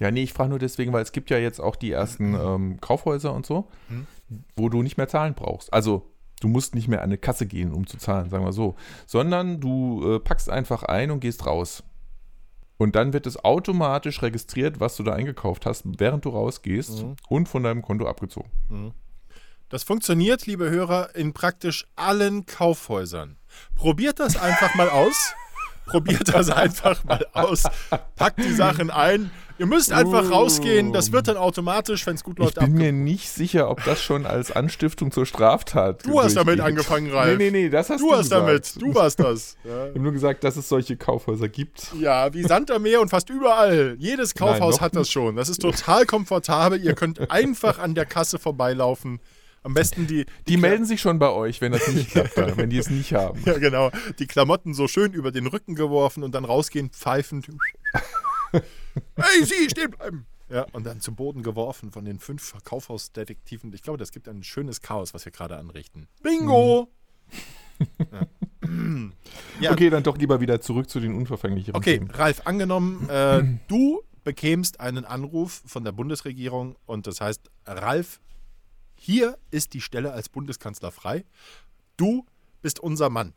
Speaker 1: Ja, nee, ich frage nur deswegen, weil es gibt ja jetzt auch die ersten mhm. ähm, Kaufhäuser und so, mhm. wo du nicht mehr zahlen brauchst. Also du musst nicht mehr an eine Kasse gehen, um zu zahlen, sagen wir so, sondern du äh, packst einfach ein und gehst raus. Und dann wird es automatisch registriert, was du da eingekauft hast, während du rausgehst mhm. und von deinem Konto abgezogen. Mhm.
Speaker 2: Das funktioniert, liebe Hörer, in praktisch allen Kaufhäusern. Probiert das einfach mal aus. Probiert das einfach mal aus. Packt die Sachen ein. Ihr müsst einfach rausgehen. Das wird dann automatisch, wenn es gut
Speaker 1: Ich
Speaker 2: läuft,
Speaker 1: bin
Speaker 2: abge-
Speaker 1: mir nicht sicher, ob das schon als Anstiftung zur Straftat
Speaker 2: Du hast damit angefangen, Ralf.
Speaker 1: Nee, nee, nee, das hast du
Speaker 2: Du hast
Speaker 1: gesagt.
Speaker 2: damit. Du warst das. Ja.
Speaker 1: Ich habe nur gesagt, dass es solche Kaufhäuser gibt.
Speaker 2: Ja, wie Sand am Meer und fast überall. Jedes Kaufhaus
Speaker 1: noch
Speaker 2: hat das schon. Das ist total komfortabel. Ihr könnt einfach an der Kasse vorbeilaufen. Am besten die.
Speaker 1: Die melden sich schon bei euch, wenn das nicht klappt, dann, wenn die es nicht haben.
Speaker 2: Ja, genau. Die Klamotten so schön über den Rücken geworfen und dann rausgehen, pfeifend. hey, Sie, stehen bleiben! Ja, und dann zum Boden geworfen von den fünf Kaufhausdetektiven. Ich glaube, das gibt ein schönes Chaos, was wir gerade anrichten. Bingo! Ja. Ja,
Speaker 1: Okay, dann doch lieber wieder zurück zu den unverfänglichen
Speaker 2: Okay,
Speaker 1: Themen.
Speaker 2: Ralf, angenommen, äh, du bekämst einen Anruf von der Bundesregierung und das heißt, Ralf, hier ist die Stelle als Bundeskanzler frei. Du bist unser Mann.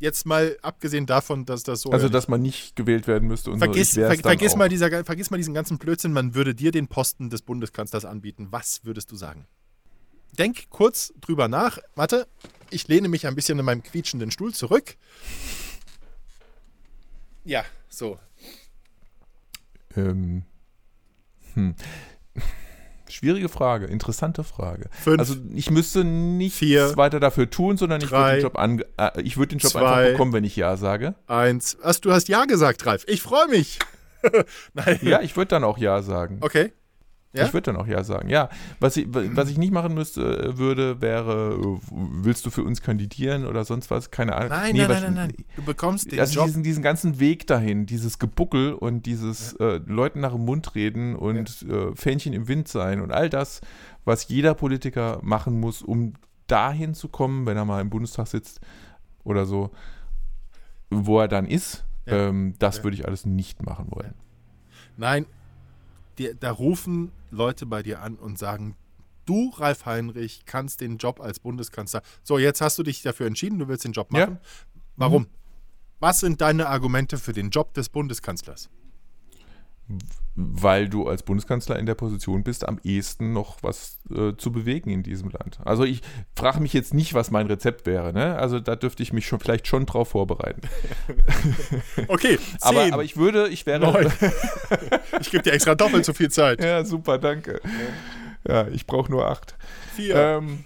Speaker 2: Jetzt mal abgesehen davon, dass das so.
Speaker 1: Also, dass man nicht gewählt werden müsste. Und
Speaker 2: vergiss,
Speaker 1: so,
Speaker 2: ver, vergiss, mal dieser, vergiss mal diesen ganzen Blödsinn, man würde dir den Posten des Bundeskanzlers anbieten. Was würdest du sagen? Denk kurz drüber nach. Warte, ich lehne mich ein bisschen in meinem quietschenden Stuhl zurück. Ja, so.
Speaker 1: Ähm, hm. Schwierige Frage, interessante Frage.
Speaker 2: Fünf,
Speaker 1: also ich müsste nichts
Speaker 2: vier,
Speaker 1: weiter dafür tun, sondern ich würde den Job, ange äh, ich würde den Job
Speaker 2: zwei,
Speaker 1: einfach bekommen, wenn ich Ja sage.
Speaker 2: Eins. Was, du hast Ja gesagt, Ralf. Ich freue mich. Nein.
Speaker 1: Ja, ich würde dann auch Ja sagen.
Speaker 2: Okay. Ja?
Speaker 1: Ich würde dann auch Ja sagen. Ja, was ich, was ich nicht machen müsste, äh, würde, wäre, äh, willst du für uns kandidieren oder sonst was? Keine Ahnung.
Speaker 2: Nein,
Speaker 1: Nee,
Speaker 2: nein, nein, nein, nein. Du bekommst den
Speaker 1: Also
Speaker 2: Job.
Speaker 1: diesen, diesen ganzen Weg dahin, dieses Gebuckel und dieses äh, Leuten nach dem Mund reden und äh, Fähnchen im Wind sein und all das, was jeder Politiker machen muss, um dahin zu kommen, wenn er mal im Bundestag sitzt oder so, wo er dann ist,
Speaker 2: Ja.
Speaker 1: ähm, das
Speaker 2: Ja.
Speaker 1: würde ich alles nicht machen wollen.
Speaker 2: Nein, die, da rufen Leute bei dir an und sagen, du, Ralf Heinrich, kannst den Job als Bundeskanzler. So, jetzt hast du dich dafür entschieden, du willst den Job
Speaker 1: Ja.
Speaker 2: machen. Warum? Was sind deine Argumente für den Job des Bundeskanzlers?
Speaker 1: Weil du als Bundeskanzler in der Position bist, am ehesten noch was äh, zu bewegen in diesem Land. Also ich frage mich jetzt nicht, was mein Rezept wäre. Ne? Also da dürfte ich mich schon vielleicht schon drauf vorbereiten.
Speaker 2: Okay,
Speaker 1: Aber, aber ich würde, ich wäre.
Speaker 2: ich gebe dir extra doppelt so viel Zeit.
Speaker 1: Ja, super, danke. Ja, ich brauche nur acht.
Speaker 2: Vier.
Speaker 1: Ähm,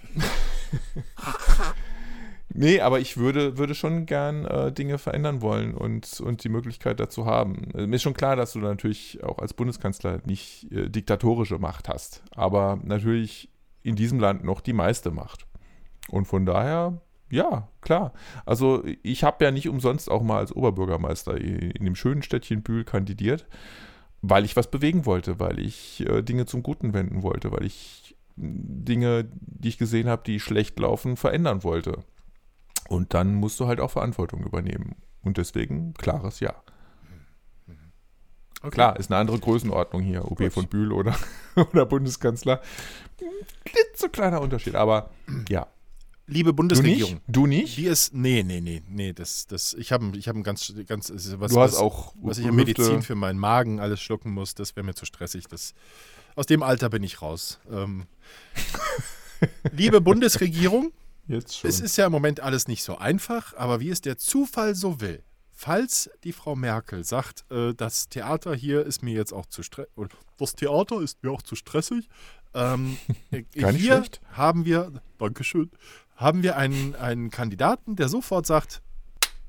Speaker 1: nee, aber ich würde, würde schon gern äh, Dinge verändern wollen und, und die Möglichkeit dazu haben. Äh, Mir ist schon klar, dass du natürlich auch als Bundeskanzler nicht äh, diktatorische Macht hast, aber natürlich in diesem Land noch die meiste Macht. Und von daher, ja, klar. Also ich habe ja nicht umsonst auch mal als Oberbürgermeister in in dem schönen Städtchen Bühl kandidiert, weil ich was bewegen wollte, weil ich äh, Dinge zum Guten wenden wollte, weil ich Dinge, die ich gesehen habe, die schlecht laufen, verändern wollte. Und dann musst du halt auch Verantwortung übernehmen. Und deswegen klares Ja.
Speaker 2: Okay.
Speaker 1: Klar, ist eine andere Größenordnung hier, OB
Speaker 2: Gut.
Speaker 1: von Bühl oder, oder Bundeskanzler. So kleiner Unterschied, aber ja.
Speaker 2: Liebe
Speaker 1: Du
Speaker 2: Bundesregierung.
Speaker 1: nicht? Du nicht?
Speaker 2: Wie ist. Nee, nee, nee, nee, das, das, ich habe ich hab ein ganz, ganz was,
Speaker 1: du hast
Speaker 2: was,
Speaker 1: auch
Speaker 2: was ich in Medizin für meinen Magen alles schlucken muss, das wäre mir zu stressig. Das, aus dem Alter bin ich raus. Ähm, liebe Bundesregierung,
Speaker 1: Jetzt schon.
Speaker 2: es ist ja im Moment alles nicht so einfach, aber wie es der Zufall so will, falls die Frau Merkel sagt, äh, das Theater hier ist mir jetzt auch zu stressig, das Theater ist mir auch zu stressig, ähm, äh, hier
Speaker 1: schlecht.
Speaker 2: haben wir, Dankeschön, haben wir einen, einen Kandidaten, der sofort sagt,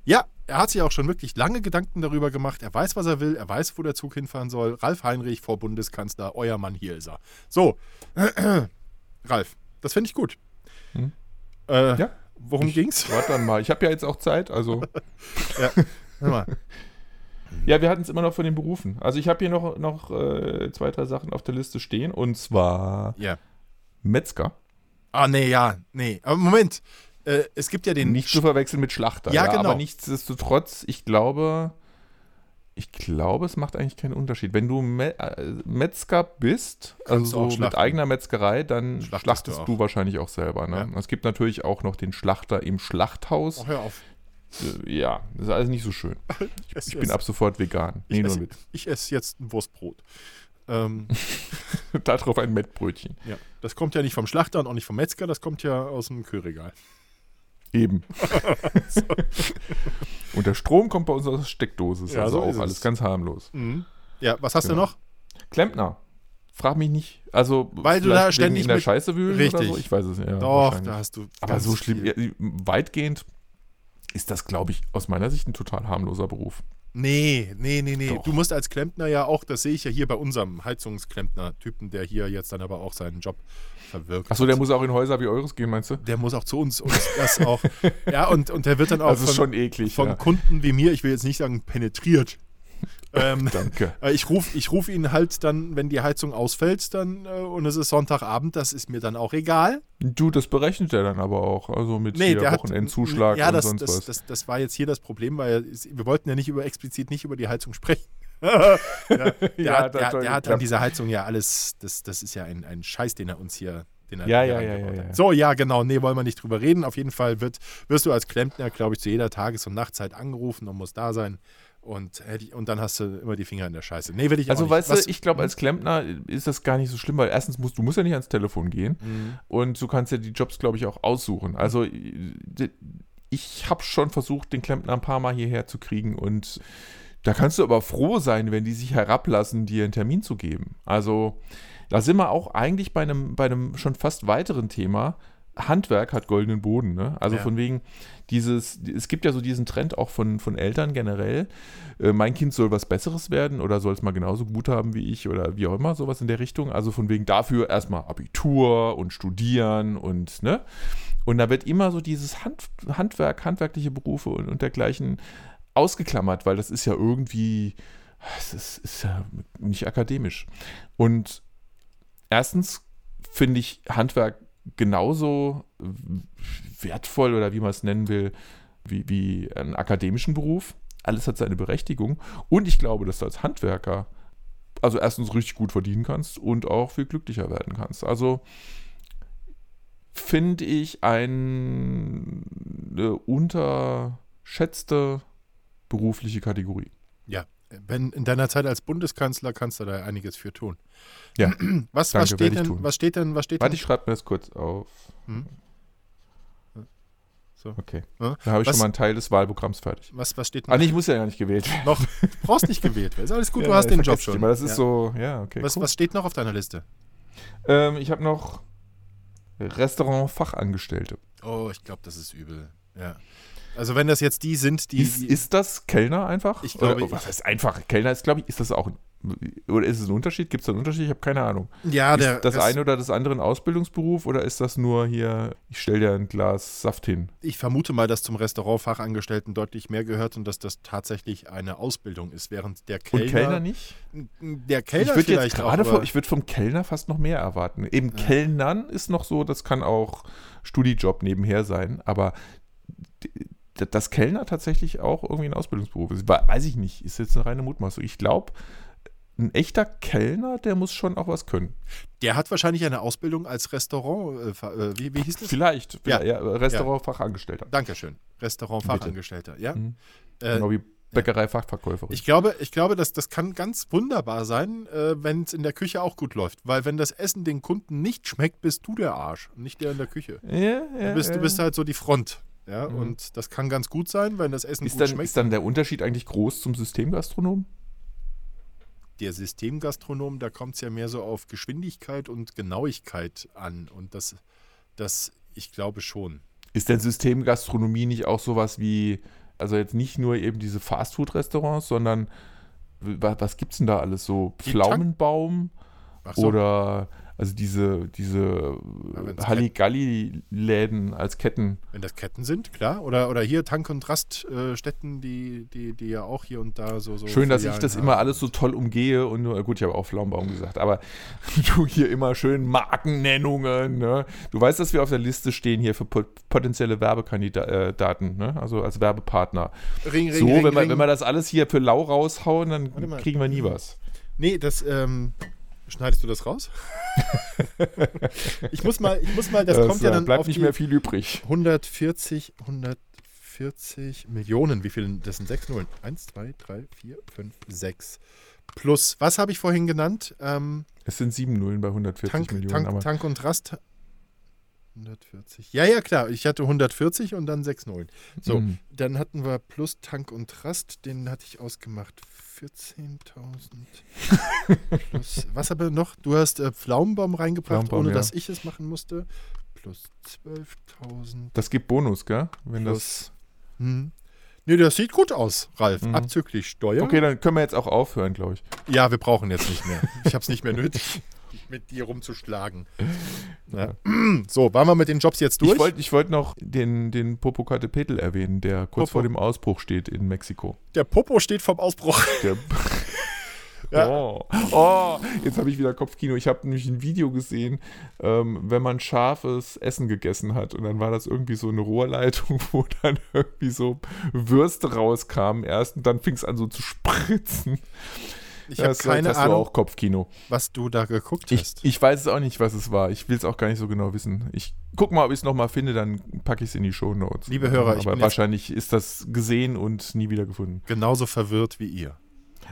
Speaker 2: ja, er hat sich auch schon wirklich lange Gedanken darüber gemacht. Er weiß, was er will. Er weiß, wo der Zug hinfahren soll. Ralf Heinrich, Frau Bundeskanzler, euer Mann, hier ist er. So, Ralf, das finde ich gut.
Speaker 1: Hm.
Speaker 2: Äh,
Speaker 1: Ja.
Speaker 2: Worum
Speaker 1: Ich-
Speaker 2: ging's?
Speaker 1: Warte dann mal. Ich habe ja jetzt auch Zeit, also.
Speaker 2: Hör mal.
Speaker 1: Ja, wir hatten es immer noch von den Berufen. Also ich habe hier noch, noch äh, zwei, drei Sachen auf der Liste stehen. Und zwar
Speaker 2: Ja.
Speaker 1: Metzger.
Speaker 2: Ah, nee, ja, nee. Aber Moment. Äh, es gibt ja den.
Speaker 1: Nicht zu verwechseln mit Schlachter.
Speaker 2: Ja, genau.
Speaker 1: Aber nichtsdestotrotz, ich glaube, ich glaube, es macht eigentlich keinen Unterschied. Wenn du Me äh, Metzger bist, also
Speaker 2: Kannst du auch
Speaker 1: so mit eigener Metzgerei, dann
Speaker 2: Schlachtest
Speaker 1: schlachtest,
Speaker 2: du
Speaker 1: du, wahrscheinlich auch selber. Ne? Es gibt natürlich auch noch den Schlachter im Schlachthaus.
Speaker 2: Oh, hör auf.
Speaker 1: Äh, Ja, das ist alles nicht so schön.
Speaker 2: Ich,
Speaker 1: Ich bin ab sofort vegan. Nee,
Speaker 2: ich, esse, ich esse jetzt ein Wurstbrot. Ähm,
Speaker 1: Darauf ein Mettbrötchen.
Speaker 2: ja. Das kommt ja nicht vom Schlachter und auch nicht vom Metzger, das kommt ja aus dem Kühlregal.
Speaker 1: Eben. Und der Strom kommt bei uns aus der Steckdose.
Speaker 2: Ja,
Speaker 1: also
Speaker 2: so
Speaker 1: auch
Speaker 2: ist es.
Speaker 1: alles ganz harmlos.
Speaker 2: Mhm. Ja, was hast
Speaker 1: Genau.
Speaker 2: du noch?
Speaker 1: Klempner. Frag mich nicht. Also,
Speaker 2: Weil du da ständig
Speaker 1: in der Scheiße wühlen oder
Speaker 2: Richtig.
Speaker 1: so. Ich weiß es nicht. Ja,
Speaker 2: Doch, da hast du.
Speaker 1: Aber so schlimm, ja, weitgehend ist das, glaube ich, aus meiner Sicht ein total harmloser Beruf.
Speaker 2: Nee, nee, nee, nee.
Speaker 1: Doch.
Speaker 2: Du musst als Klempner ja auch, das sehe ich ja hier bei unserem Heizungsklempner-Typen, der hier jetzt dann aber auch seinen Job verwirkt.
Speaker 1: Achso, der muss auch in Häuser wie eures gehen, meinst du?
Speaker 2: Der muss auch zu uns und das auch. Ja, und, und der wird dann auch
Speaker 1: Das ist
Speaker 2: von,
Speaker 1: schon eklig.
Speaker 2: von
Speaker 1: ja.
Speaker 2: Kunden wie mir, ich will jetzt nicht sagen penetriert. Ähm,
Speaker 1: Danke.
Speaker 2: äh, ich rufe ich ruf ihn halt dann, wenn die Heizung ausfällt, dann äh, und es ist Sonntagabend, das ist mir dann auch egal.
Speaker 1: Du, das berechnet er dann aber auch. Also mit
Speaker 2: Nee,
Speaker 1: hier Wochenendzuschlag
Speaker 2: ja,
Speaker 1: und
Speaker 2: das,
Speaker 1: sonst
Speaker 2: das,
Speaker 1: was.
Speaker 2: Das, das war jetzt hier das Problem, weil wir wollten ja nicht über explizit nicht über die Heizung sprechen. ja, der,
Speaker 1: Ja,
Speaker 2: hat,
Speaker 1: das
Speaker 2: der, der hat an dieser Heizung ja alles, das, das ist ja ein, ein Scheiß, den er uns hier, er
Speaker 1: Ja, ja, ja, ja.
Speaker 2: So, ja, genau, nee, wollen wir nicht drüber reden. Auf jeden Fall wird, wirst du als Klempner, glaube ich, zu jeder Tages- und Nachtzeit angerufen und musst da sein. Und, ich- und dann hast du immer die Finger in der Scheiße. Nee, will ich
Speaker 1: Also weißt du, ich glaube, als Klempner ist das gar nicht so schlimm, weil erstens musst du musst ja nicht ans Telefon gehen
Speaker 2: Mhm.
Speaker 1: und du kannst ja die Jobs, glaube ich, auch aussuchen. Also äh, ich habe schon versucht, den Klempner ein paar Mal hierher zu kriegen und da kannst du aber froh sein, wenn die sich herablassen, dir einen Termin zu geben. Also da sind wir auch eigentlich bei einem, bei einem schon fast weiteren Thema. Handwerk hat goldenen Boden. Ne? Also
Speaker 2: Ja.
Speaker 1: von wegen dieses, es gibt ja so diesen Trend auch von, von Eltern generell, äh, mein Kind soll was Besseres werden oder soll es mal genauso gut haben wie ich oder wie auch immer, sowas in der Richtung. Also von wegen dafür erstmal Abitur und studieren und ne. Und da wird immer so dieses Hand, Handwerk, handwerkliche Berufe und, und dergleichen ausgeklammert, weil das ist ja irgendwie, es ist, ist ja nicht akademisch. Und erstens finde ich Handwerk genauso wertvoll oder wie man es nennen will, wie, wie einen akademischen Beruf. Alles hat seine Berechtigung. Und ich glaube, dass du als Handwerker also erstens richtig gut verdienen kannst und auch viel glücklicher werden kannst. Also finde ich ein, eine unterschätzte berufliche Kategorie.
Speaker 2: Ja, wenn in deiner Zeit als Bundeskanzler kannst du da einiges für tun.
Speaker 1: Ja,
Speaker 2: Was,
Speaker 1: danke,
Speaker 2: was steht denn, was steht denn, was steht
Speaker 1: Warte,
Speaker 2: denn?
Speaker 1: ich schreibe mir das kurz auf.
Speaker 2: Hm. So.
Speaker 1: Okay.
Speaker 2: Ja.
Speaker 1: Da habe ich
Speaker 2: Was-
Speaker 1: schon mal einen Teil des Wahlprogramms fertig.
Speaker 2: Was, was steht denn
Speaker 1: Ah, nee, ich muss ja gar nicht gewählt werden.
Speaker 2: noch? Du brauchst nicht gewählt werden. Ist alles gut,
Speaker 1: Ja,
Speaker 2: du hast den Job schon.
Speaker 1: Immer. Das ist
Speaker 2: ja.
Speaker 1: so, ja, okay.
Speaker 2: was,
Speaker 1: cool.
Speaker 2: was steht noch auf deiner Liste?
Speaker 1: Ähm, ich habe noch Restaurant-Fachangestellte.
Speaker 2: Oh, ich glaube, das ist übel. Ja. Also wenn das jetzt die sind, die.
Speaker 1: Ist, ist das Kellner einfach?
Speaker 2: Ich glaube,
Speaker 1: Oder, was heißt einfach? Kellner ist, glaube ich, ist das auch ein, oder ist es ein Unterschied? Gibt es da einen Unterschied? Ich habe keine Ahnung.
Speaker 2: ja, der,
Speaker 1: ist das eine oder das andere ein Ausbildungsberuf oder ist das nur hier, ich stelle dir ein Glas Saft hin?
Speaker 2: ich vermute mal, dass zum Restaurantfachangestellten deutlich mehr gehört und dass das tatsächlich eine Ausbildung ist, während der Kellner.
Speaker 1: Und Kellner nicht?
Speaker 2: Der Kellner
Speaker 1: ich würde jetzt
Speaker 2: vielleicht
Speaker 1: gerade
Speaker 2: auch,
Speaker 1: ich würde vom Kellner fast noch mehr erwarten. Eben Kellnern ist noch so, das kann auch Studijob nebenher sein, aber dass Kellner tatsächlich auch irgendwie ein Ausbildungsberuf ist, we- weiß ich nicht, ist jetzt eine reine Mutmaßung. Ich glaube, ein echter Kellner, der muss schon auch was können.
Speaker 2: Der hat wahrscheinlich eine Ausbildung als Restaurant. Äh, äh, wie, wie hieß das?
Speaker 1: Vielleicht,
Speaker 2: Ja.
Speaker 1: ja. Restaurantfachangestellter.
Speaker 2: Dankeschön. Restaurantfachangestellter, ja.
Speaker 1: Mhm.
Speaker 2: Äh,
Speaker 1: Genau wie Bäckerei-Fachverkäuferin.
Speaker 2: Ich glaube, ich glaube dass das kann ganz wunderbar sein, äh, wenn es in der Küche auch gut läuft. Weil wenn das Essen den Kunden nicht schmeckt, bist du der Arsch, nicht der in der Küche.
Speaker 1: ja, ja,
Speaker 2: Du bist,
Speaker 1: ja.
Speaker 2: du bist halt so die Front. Ja,
Speaker 1: Mhm.
Speaker 2: und das kann ganz gut sein, wenn das Essen
Speaker 1: ist,
Speaker 2: gut
Speaker 1: dann,
Speaker 2: schmeckt.
Speaker 1: ist dann der Unterschied eigentlich groß zum Systemgastronom?
Speaker 2: der Systemgastronom, da kommt es ja mehr so auf Geschwindigkeit und Genauigkeit an. Und das, das ich glaube schon.
Speaker 1: Ist denn Systemgastronomie nicht auch sowas wie, also jetzt nicht nur eben diese Fastfood-Restaurants, sondern was, was gibt es denn da alles so? Pflaumenbaum
Speaker 2: so.
Speaker 1: oder also diese, diese
Speaker 2: wenn's
Speaker 1: Halligalli-Läden als Ketten.
Speaker 2: Wenn das Ketten sind, klar. Oder, oder hier Tank- und Raststätten, die, die, die ja auch hier und da so. so
Speaker 1: Schön, dass ich das
Speaker 2: haben.
Speaker 1: immer alles so toll umgehe und nur, gut, ich habe auch Pflaumenbaum gesagt, aber du hier immer schön Markennennungen, ne? Du weißt, dass wir auf der Liste stehen hier für pot- potenzielle Werbekandidaten, ne? Also als Werbepartner.
Speaker 2: Ring, ring,
Speaker 1: so,
Speaker 2: ring,
Speaker 1: wenn, wir, wenn wir das alles hier für lau raushauen, dann kriegen wir nie was.
Speaker 2: Nee, das, ähm, schneidest du das raus? ich muss mal, ich muss mal, das, kommt ja
Speaker 1: äh,
Speaker 2: dann
Speaker 1: bleibt
Speaker 2: auf
Speaker 1: nicht mehr viel übrig.
Speaker 2: 140, 140 Millionen. Wie viel? Das sind sechs Nullen. Eins, zwei, drei, vier, fünf, sechs. Plus, was habe ich vorhin genannt? Ähm,
Speaker 1: Es sind sieben Nullen bei 140
Speaker 2: Tank,
Speaker 1: Millionen.
Speaker 2: Tank,
Speaker 1: aber
Speaker 2: Tank und Rast. 140. Ja, ja, klar. Ich hatte 140 und dann 6 Nullen. So,
Speaker 1: Mhm.
Speaker 2: dann hatten wir plus Tank und Rast. Den hatte ich ausgemacht. 14.000 plus. Was aber noch? Du hast äh, Pflaumenbaum reingebracht,
Speaker 1: Pflaumenbaum,
Speaker 2: ohne
Speaker 1: ja.
Speaker 2: dass ich es machen musste. Plus 12.000
Speaker 1: das gibt Bonus, gell? Wenn das,
Speaker 2: plus. Hm. Nee, das sieht gut aus, Ralf.
Speaker 1: Mhm.
Speaker 2: Abzüglich Steuer.
Speaker 1: okay, dann können wir jetzt auch aufhören, glaube ich.
Speaker 2: Ja, wir brauchen jetzt nicht mehr. Ich habe es nicht mehr nötig, mit dir rumzuschlagen. Ja. So, waren wir mit den Jobs jetzt durch?
Speaker 1: Ich wollte wollt noch den, den Popocatépetl erwähnen, der kurz
Speaker 2: Popo.
Speaker 1: vor dem Ausbruch steht in Mexiko.
Speaker 2: Der Popo steht vom Ausbruch.
Speaker 1: Der
Speaker 2: Ja.
Speaker 1: oh. oh, jetzt habe ich wieder Kopfkino. Ich habe nämlich ein Video gesehen, ähm, wenn man scharfes Essen gegessen hat. Und dann war das irgendwie so eine Rohrleitung, wo dann irgendwie so Würste rauskamen erst und dann fing es an so zu spritzen.
Speaker 2: Ich habe keine
Speaker 1: war
Speaker 2: Ahnung,
Speaker 1: auch Kopfkino.
Speaker 2: was du da geguckt
Speaker 1: Ich,
Speaker 2: hast.
Speaker 1: ich weiß es auch nicht, was es war. Ich will es auch gar nicht so genau wissen. Ich guck mal, ob ich es nochmal finde, dann packe ich es in die Show Notes.
Speaker 2: Liebe Hörer, ich bin
Speaker 1: aber wahrscheinlich ist das gesehen und nie wieder gefunden.
Speaker 2: Genauso verwirrt wie ihr.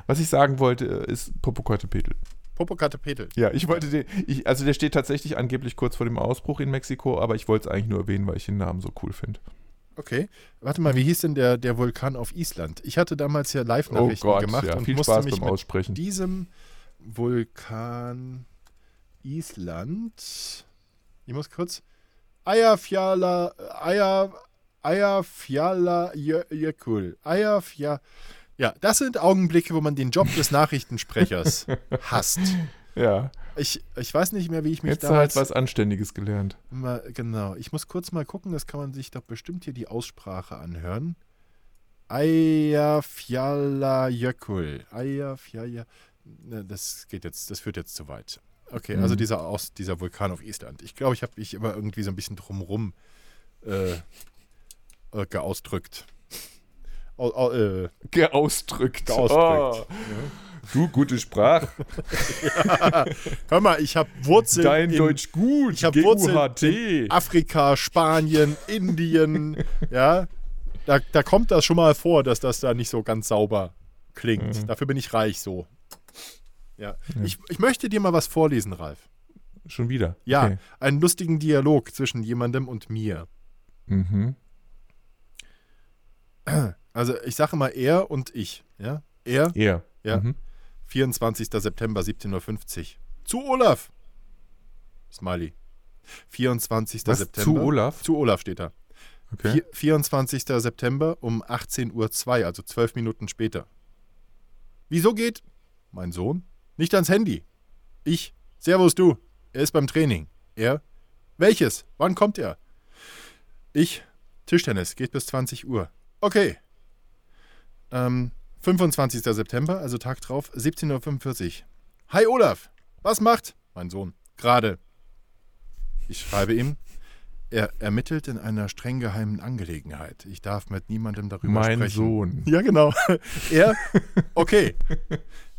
Speaker 1: Was ich sagen wollte, ist Popocatépetl.
Speaker 2: Popocatépetl.
Speaker 1: Ja, ich wollte den, ich, also der steht tatsächlich angeblich kurz vor dem Ausbruch in Mexiko, aber ich wollte es eigentlich nur erwähnen, weil ich den Namen so cool finde.
Speaker 2: Okay. Warte mal, wie hieß denn der, der Vulkan auf Island? Ich hatte damals ja
Speaker 1: Oh
Speaker 2: Live-Nachrichten
Speaker 1: Gott,
Speaker 2: gemacht
Speaker 1: ja,
Speaker 2: und
Speaker 1: viel
Speaker 2: musste
Speaker 1: Spaß
Speaker 2: mich
Speaker 1: beim
Speaker 2: mit
Speaker 1: Aussprechen.
Speaker 2: diesem Vulkan Island. Ich muss kurz. Eyjafjalla, Eyja, Eyjafjallajökull. Eyjafja. Ja, das sind Augenblicke, wo man den Job des Nachrichtensprechers hasst.
Speaker 1: Ja,
Speaker 2: Ich, ich weiß nicht mehr, wie ich mich
Speaker 1: jetzt halt
Speaker 2: damals
Speaker 1: was Anständiges gelernt.
Speaker 2: Mal, genau. Ich muss kurz mal gucken, das kann man sich doch bestimmt hier die Aussprache anhören. Eyjafjalla. Ne, das geht jetzt, das führt jetzt zu weit. Okay, also
Speaker 1: Mhm.
Speaker 2: dieser, aus, dieser Vulkan auf Island. Ich glaube, ich habe mich immer irgendwie so ein bisschen drumrum äh, äh, geausdrückt. Au, au, äh,
Speaker 1: Geausdrückt.
Speaker 2: geausdrückt.
Speaker 1: Oh, du, gute Sprache.
Speaker 2: Hör mal, ich habe Wurzeln
Speaker 1: Dein
Speaker 2: in
Speaker 1: Deutsch gut.
Speaker 2: ich hab Wurzeln
Speaker 1: GUHT.
Speaker 2: Afrika, Spanien, Indien, ja, da, da kommt das schon mal vor, dass das da nicht so ganz sauber klingt.
Speaker 1: Mhm.
Speaker 2: Dafür bin ich reich so. Ja.
Speaker 1: Ja.
Speaker 2: Ich, ich möchte dir mal was vorlesen, Ralf.
Speaker 1: Schon wieder.
Speaker 2: Ja,
Speaker 1: Okay.
Speaker 2: einen lustigen Dialog zwischen jemandem und mir.
Speaker 1: Mhm.
Speaker 2: Also ich sage mal er und ich. Ja? Er,
Speaker 1: Er.
Speaker 2: Ja.
Speaker 1: Mhm.
Speaker 2: 24. September, 17.50 Uhr. Zu Olaf. Smiley. 24.
Speaker 1: Was,
Speaker 2: September.
Speaker 1: zu Olaf?
Speaker 2: Zu Olaf steht da.
Speaker 1: Okay.
Speaker 2: Vier- 24. September um 18.02 Uhr, also zwölf Minuten später. Wieso geht? Mein Sohn. Nicht ans Handy. Ich. Servus du. Er ist beim Training. Er. Welches? Wann kommt er? Ich. Tischtennis. Geht bis 20 Uhr. Okay. Ähm, 25. September, also Tag drauf, 17.45 Uhr. Hi Olaf. Was macht? Mein Sohn. Gerade. Ich schreibe ihm. Er ermittelt in einer streng geheimen Angelegenheit. Ich darf mit niemandem darüber
Speaker 1: Mein
Speaker 2: sprechen.
Speaker 1: Sohn.
Speaker 2: Ja, genau. Er, okay.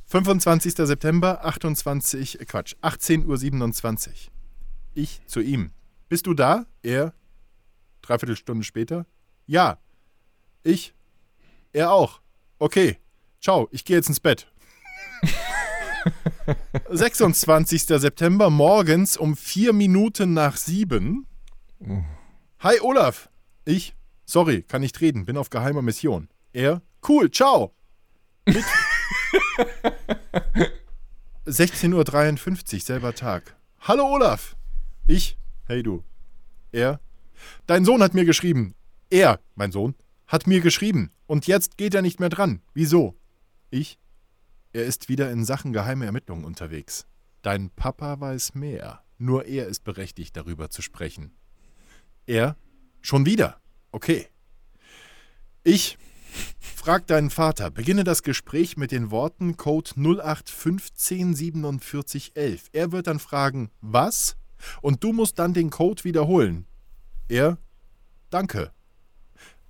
Speaker 2: 25. September, 28, äh, Quatsch, 18.27 Uhr. Ich zu ihm. Bist du da? Er, dreiviertel Stunde später. Ja. Ich. Er auch. Okay. Ciao, ich gehe jetzt ins Bett. 26. September morgens um vier Minuten nach sieben. Hi Olaf. Ich. Sorry, kann nicht reden, bin auf geheimer Mission. Er. Cool, ciao. Mit 16.53 Uhr, selber Tag. Hallo Olaf. Ich. Hey du. Er. Dein Sohn hat mir geschrieben. Er, mein Sohn, hat mir geschrieben. Und jetzt geht er nicht mehr dran. Wieso? Ich. Er ist wieder in Sachen geheime Ermittlungen unterwegs. Dein Papa weiß mehr. Nur er ist berechtigt, darüber zu sprechen. Er. Schon wieder. Okay. Ich. Frag deinen Vater. Beginne das Gespräch mit den Worten Code 08154711. Er wird dann fragen, was? Und du musst dann den Code wiederholen. Er. Danke.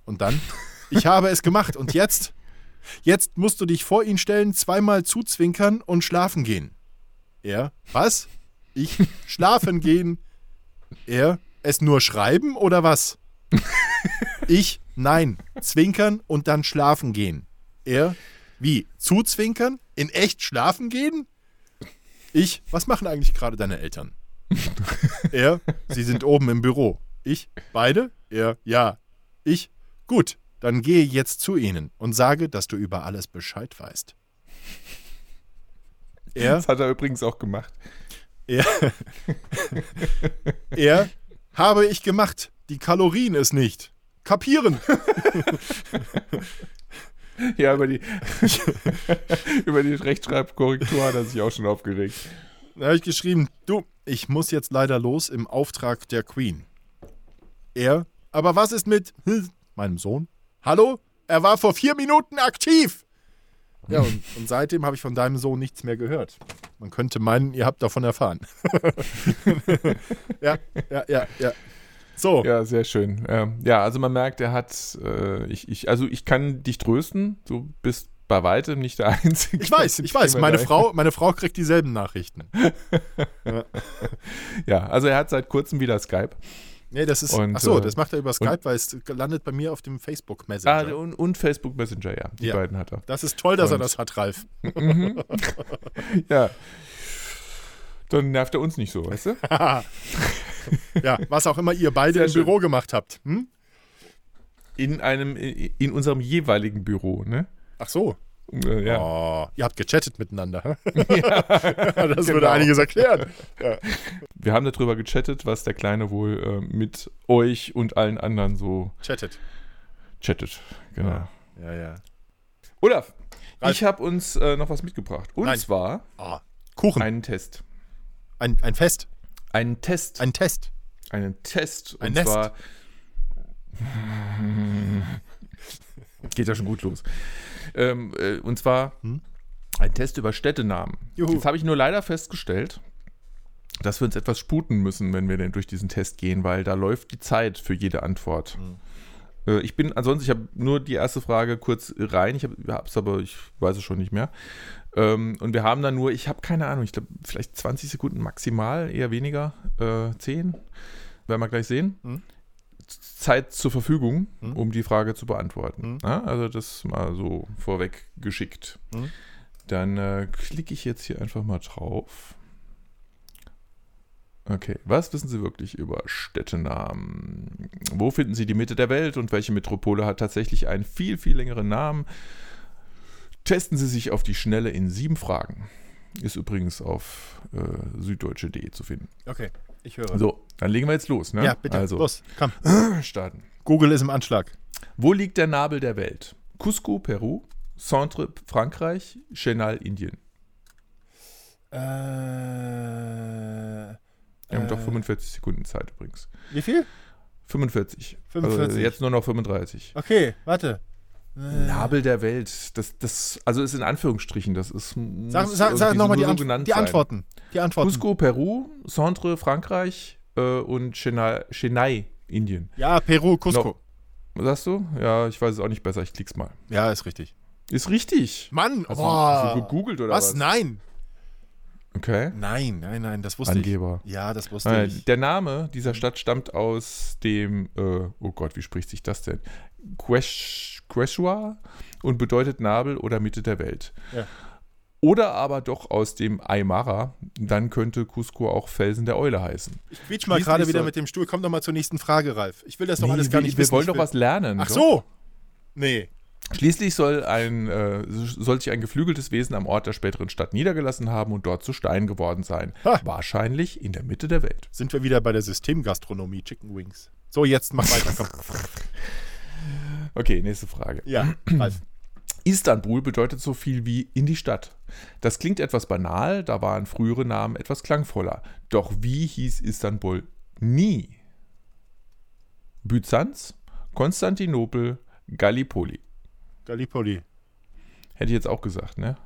Speaker 2: Und dann, ich habe es gemacht. Und jetzt? Jetzt musst du dich vor ihn stellen, zweimal zuzwinkern und schlafen gehen. Er, was? Ich, schlafen gehen. Er, es nur schreiben oder was? Ich, Nein, zwinkern und dann schlafen gehen. Er, wie? Zuzwinkern? In echt schlafen gehen? Ich, was machen eigentlich gerade deine Eltern? er, sie sind oben im Büro. Ich, beide? Er, ja. Ich, gut, dann gehe jetzt zu ihnen und sage, dass du über alles Bescheid weißt. Er,
Speaker 1: Das hat er übrigens auch gemacht.
Speaker 2: er, er, habe ich gemacht. Die Kalorien es nicht. Kapieren.
Speaker 1: Ja, über die, über die Rechtschreibkorrektur hat er sich auch schon aufgeregt.
Speaker 2: Da habe ich geschrieben, du, ich muss jetzt leider los im Auftrag der Queen. Er, aber was ist mit meinem Sohn? Hallo? Er war vor vier Minuten aktiv. Ja, und, und seitdem habe ich von deinem Sohn nichts mehr gehört. Man könnte meinen, ihr habt davon erfahren. ja, ja, ja, ja. So,
Speaker 1: Ja, sehr schön. Ähm, ja, also man merkt, er hat, äh, ich, ich, also ich kann dich trösten, du bist bei weitem nicht der Einzige.
Speaker 2: ich weiß, ich weiß. Meine Frau, meine Frau kriegt dieselben Nachrichten.
Speaker 1: Ja, also er hat seit kurzem wieder Skype.
Speaker 2: Nee, das ist.
Speaker 1: Und,
Speaker 2: ach so,
Speaker 1: äh,
Speaker 2: das macht er über Skype, weil es landet bei mir auf dem Facebook Messenger.
Speaker 1: Ah, und, und Facebook Messenger, ja. Die
Speaker 2: Ja.
Speaker 1: beiden hat er.
Speaker 2: das ist toll, dass er
Speaker 1: und-
Speaker 2: das hat, Ralf.
Speaker 1: Ja. Dann nervt er uns nicht so, weißt du?
Speaker 2: Ja, was auch immer ihr beide im. Büro gemacht habt. Hm?
Speaker 1: In einem, in unserem jeweiligen Büro, ne?
Speaker 2: Ach so.
Speaker 1: Äh, Ja.
Speaker 2: Oh, ihr habt gechattet miteinander. hä? das würde
Speaker 1: genau.
Speaker 2: einiges erklären.
Speaker 1: Wir haben darüber gechattet, was der Kleine wohl äh, mit euch und allen anderen so
Speaker 2: Chattet.
Speaker 1: chattet. Genau.
Speaker 2: Ja, ja.
Speaker 1: Olaf,
Speaker 2: Ralf.
Speaker 1: ich habe uns äh, noch was mitgebracht. Und
Speaker 2: Nein.
Speaker 1: zwar
Speaker 2: Ah, Kuchen. Ein,
Speaker 1: einen Test.
Speaker 2: ein, Fest.
Speaker 1: Einen Test.
Speaker 2: Ein Test.
Speaker 1: einen Test.
Speaker 2: Ein
Speaker 1: und
Speaker 2: Nest.
Speaker 1: zwar. Geht ja schon gut los. Ähm, äh, und zwar
Speaker 2: Hm?
Speaker 1: ein Test über Städtenamen.
Speaker 2: Juhu.
Speaker 1: Jetzt habe ich nur leider festgestellt, dass wir uns etwas sputen müssen, wenn wir denn durch diesen Test gehen, weil da läuft die Zeit für jede Antwort.
Speaker 2: Hm.
Speaker 1: Äh, ich bin, ansonsten, ich habe nur die erste Frage kurz rein, ich habe es aber, ich weiß es schon nicht mehr. Ähm, und wir haben dann nur, ich habe keine Ahnung, ich glaube, vielleicht 20 Sekunden maximal, eher weniger, äh, 10, werden wir gleich sehen.
Speaker 2: Hm.
Speaker 1: Zeit zur Verfügung,
Speaker 2: Hm.
Speaker 1: um die Frage zu beantworten.
Speaker 2: Hm.
Speaker 1: Ja, also das mal so vorweg geschickt.
Speaker 2: Hm.
Speaker 1: Dann äh, klicke ich jetzt hier einfach mal drauf. Okay, was wissen Sie wirklich über Städtenamen? Wo finden Sie die Mitte der Welt und welche Metropole hat tatsächlich einen viel, viel längeren Namen? Testen Sie sich auf die Schnelle in sieben Fragen. Ist übrigens auf äh, süddeutsche.de zu finden.
Speaker 2: Okay, ich höre.
Speaker 1: So, dann legen wir jetzt los. Ne?
Speaker 2: Ja, bitte.
Speaker 1: Also,
Speaker 2: Los, komm.
Speaker 1: starten.
Speaker 2: Google ist im Anschlag.
Speaker 1: Wo liegt der Nabel der Welt? Cusco, Peru, Centre, Frankreich, Chenal, Indien.
Speaker 2: Äh,
Speaker 1: Wir haben doch
Speaker 2: äh,
Speaker 1: 45 Sekunden Zeit übrigens.
Speaker 2: Wie viel?
Speaker 1: 45.
Speaker 2: 45.
Speaker 1: Also jetzt nur noch 35.
Speaker 2: Okay, warte. Äh,
Speaker 1: Nabel der Welt, das, das, also ist in Anführungsstrichen, das ist.
Speaker 2: Sag, sag, sag nochmal die,
Speaker 1: so genannt
Speaker 2: die. Antworten. Die Antworten.
Speaker 1: Cusco, Peru, Centre, Frankreich äh, und Chennai, Chennai, Indien.
Speaker 2: Ja, Peru, Cusco.
Speaker 1: Was sagst du? Ja, ich weiß es auch nicht besser, ich klick's mal.
Speaker 2: Ja, ist richtig.
Speaker 1: Ist richtig.
Speaker 2: Mann,
Speaker 1: Hast,
Speaker 2: boah.
Speaker 1: du, hast du gegoogelt oder
Speaker 2: was?
Speaker 1: was?
Speaker 2: Nein.
Speaker 1: Okay.
Speaker 2: Nein, nein, nein, das wusste
Speaker 1: Angeber.
Speaker 2: ich. Ja, das wusste
Speaker 1: Äh,
Speaker 2: ich.
Speaker 1: der Name dieser Stadt stammt aus dem, äh, oh Gott, wie spricht sich das denn? Quesh- Quechua und bedeutet Nabel oder Mitte der Welt.
Speaker 2: Ja.
Speaker 1: Oder aber doch aus dem Aymara, dann könnte Cusco auch Felsen der Eule heißen.
Speaker 2: Ich quietsch mal gerade wieder mit dem Stuhl. Komm doch mal zur nächsten Frage, Ralf. Ich will das doch
Speaker 1: Nee,
Speaker 2: alles gar
Speaker 1: wir,
Speaker 2: nicht
Speaker 1: wir
Speaker 2: wissen.
Speaker 1: wollen
Speaker 2: Ich
Speaker 1: doch was lernen.
Speaker 2: Ach
Speaker 1: doch.
Speaker 2: so. Nee.
Speaker 1: Schließlich soll, ein, äh, soll sich ein geflügeltes Wesen am Ort der späteren Stadt niedergelassen haben und dort zu Stein geworden sein.
Speaker 2: Ha.
Speaker 1: Wahrscheinlich in der Mitte der Welt.
Speaker 2: Sind wir wieder bei der Systemgastronomie Chicken Wings. So, jetzt mach weiter. Komm.
Speaker 1: Okay, nächste Frage.
Speaker 2: Ja, Ralf.
Speaker 1: Istanbul bedeutet so viel wie in die Stadt. Das klingt etwas banal, da waren frühere Namen etwas klangvoller. Doch wie hieß Istanbul nie? Byzanz, Konstantinopel, Gallipoli.
Speaker 2: Gallipoli.
Speaker 1: Hätte ich jetzt auch gesagt, ne?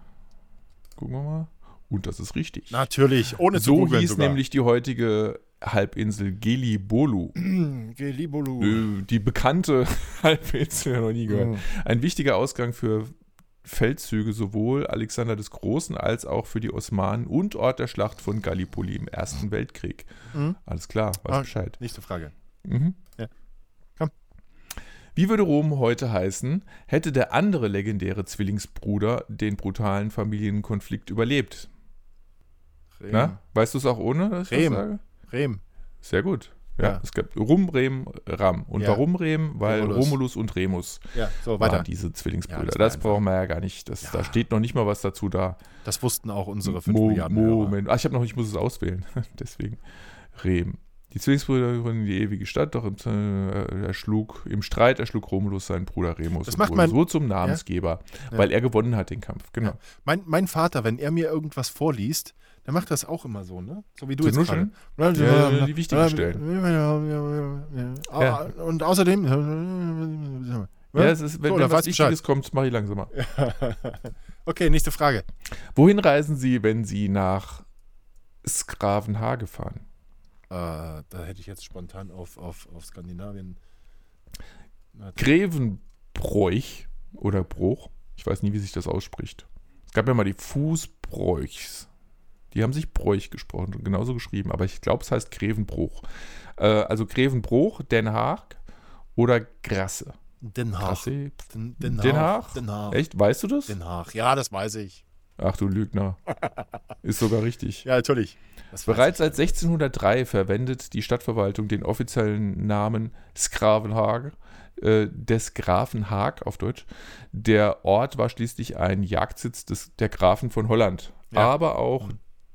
Speaker 1: Gucken wir mal. Und das ist richtig.
Speaker 2: Natürlich, ohne zu
Speaker 1: so hieß
Speaker 2: sogar.
Speaker 1: nämlich die heutige Halbinsel Gelibolu.
Speaker 2: Gelibolu.
Speaker 1: Äh, die bekannte Halbinsel, noch nie gehört.
Speaker 2: Mhm.
Speaker 1: Ein wichtiger Ausgang für Feldzüge sowohl Alexander des Großen als auch für die Osmanen und Ort der Schlacht von Gallipoli im Ersten Weltkrieg.
Speaker 2: Mhm.
Speaker 1: Alles klar, weiß
Speaker 2: Ah.
Speaker 1: Bescheid.
Speaker 2: Nächste Frage.
Speaker 1: Mhm.
Speaker 2: Ja. Komm.
Speaker 1: Wie würde Rom heute heißen, hätte der andere legendäre Zwillingsbruder den brutalen Familienkonflikt überlebt?
Speaker 2: Rem.
Speaker 1: Na, weißt du es auch ohne, dass ich
Speaker 2: Rem.
Speaker 1: das sage?
Speaker 2: Rem.
Speaker 1: Sehr gut. Ja,
Speaker 2: Ja.
Speaker 1: es gab Rum, Rem, Ram. Und
Speaker 2: Ja.
Speaker 1: warum Rem? Weil
Speaker 2: Romulus.
Speaker 1: Romulus, und Remus
Speaker 2: Ja, so,
Speaker 1: waren
Speaker 2: weiter.
Speaker 1: diese Zwillingsbrüder.
Speaker 2: Ja, das
Speaker 1: das brauchen wir ja gar nicht. Das,
Speaker 2: Ja.
Speaker 1: Da steht noch nicht mal was dazu da.
Speaker 2: Das wussten auch unsere 5
Speaker 1: Mo
Speaker 2: Milliarden.
Speaker 1: Moment. Ach, ich habe noch, ich muss es auswählen. Deswegen. Rem. Die Zwillingsbrüder gründen die ewige Stadt, doch im, äh, erschlug, im Streit erschlug Romulus seinen Bruder Remus
Speaker 2: Das
Speaker 1: und
Speaker 2: macht
Speaker 1: wurde
Speaker 2: mein-
Speaker 1: so zum Namensgeber,
Speaker 2: Ja.
Speaker 1: weil er gewonnen hat den Kampf. Genau.
Speaker 2: Mein, mein Vater, wenn er mir irgendwas vorliest, der macht das auch immer so, ne? So wie du
Speaker 1: Zu
Speaker 2: jetzt gerade.
Speaker 1: Ja, die wichtigen Stellen.
Speaker 2: Ja. Und außerdem.
Speaker 1: Ja, es ist, wenn,
Speaker 2: So,
Speaker 1: wenn was
Speaker 2: weiß Bescheid.
Speaker 1: Wichtiges kommt, mache ich langsamer.
Speaker 2: Okay, nächste Frage.
Speaker 1: Wohin reisen Sie, wenn Sie nach Skravenhage fahren?
Speaker 2: Äh, da hätte ich jetzt spontan auf, auf, auf Skandinavien.
Speaker 1: Grevenbroich oder Bruch, ich weiß nie, wie sich das ausspricht. Es gab ja mal die Fußbräuchs. Die haben sich Bräuch gesprochen und genauso geschrieben, aber ich glaube, es heißt Grevenbruch. Äh, also Grevenbruch, Den Haag oder Grasse.
Speaker 2: Den Haag.
Speaker 1: Grasse?
Speaker 2: Den, Den
Speaker 1: Den
Speaker 2: Haag. Den Haag.
Speaker 1: Echt? Weißt du das?
Speaker 2: Den Haag. Ja, das weiß ich.
Speaker 1: Ach du Lügner. Ist sogar richtig.
Speaker 2: Ja, natürlich. Das
Speaker 1: Bereits seit 1603 verwendet die Stadtverwaltung den offiziellen Namen Skravenhag, äh, des Grafen Haag auf Deutsch. Der Ort war schließlich ein Jagdsitz des, der Grafen von Holland.
Speaker 2: Ja.
Speaker 1: Aber auch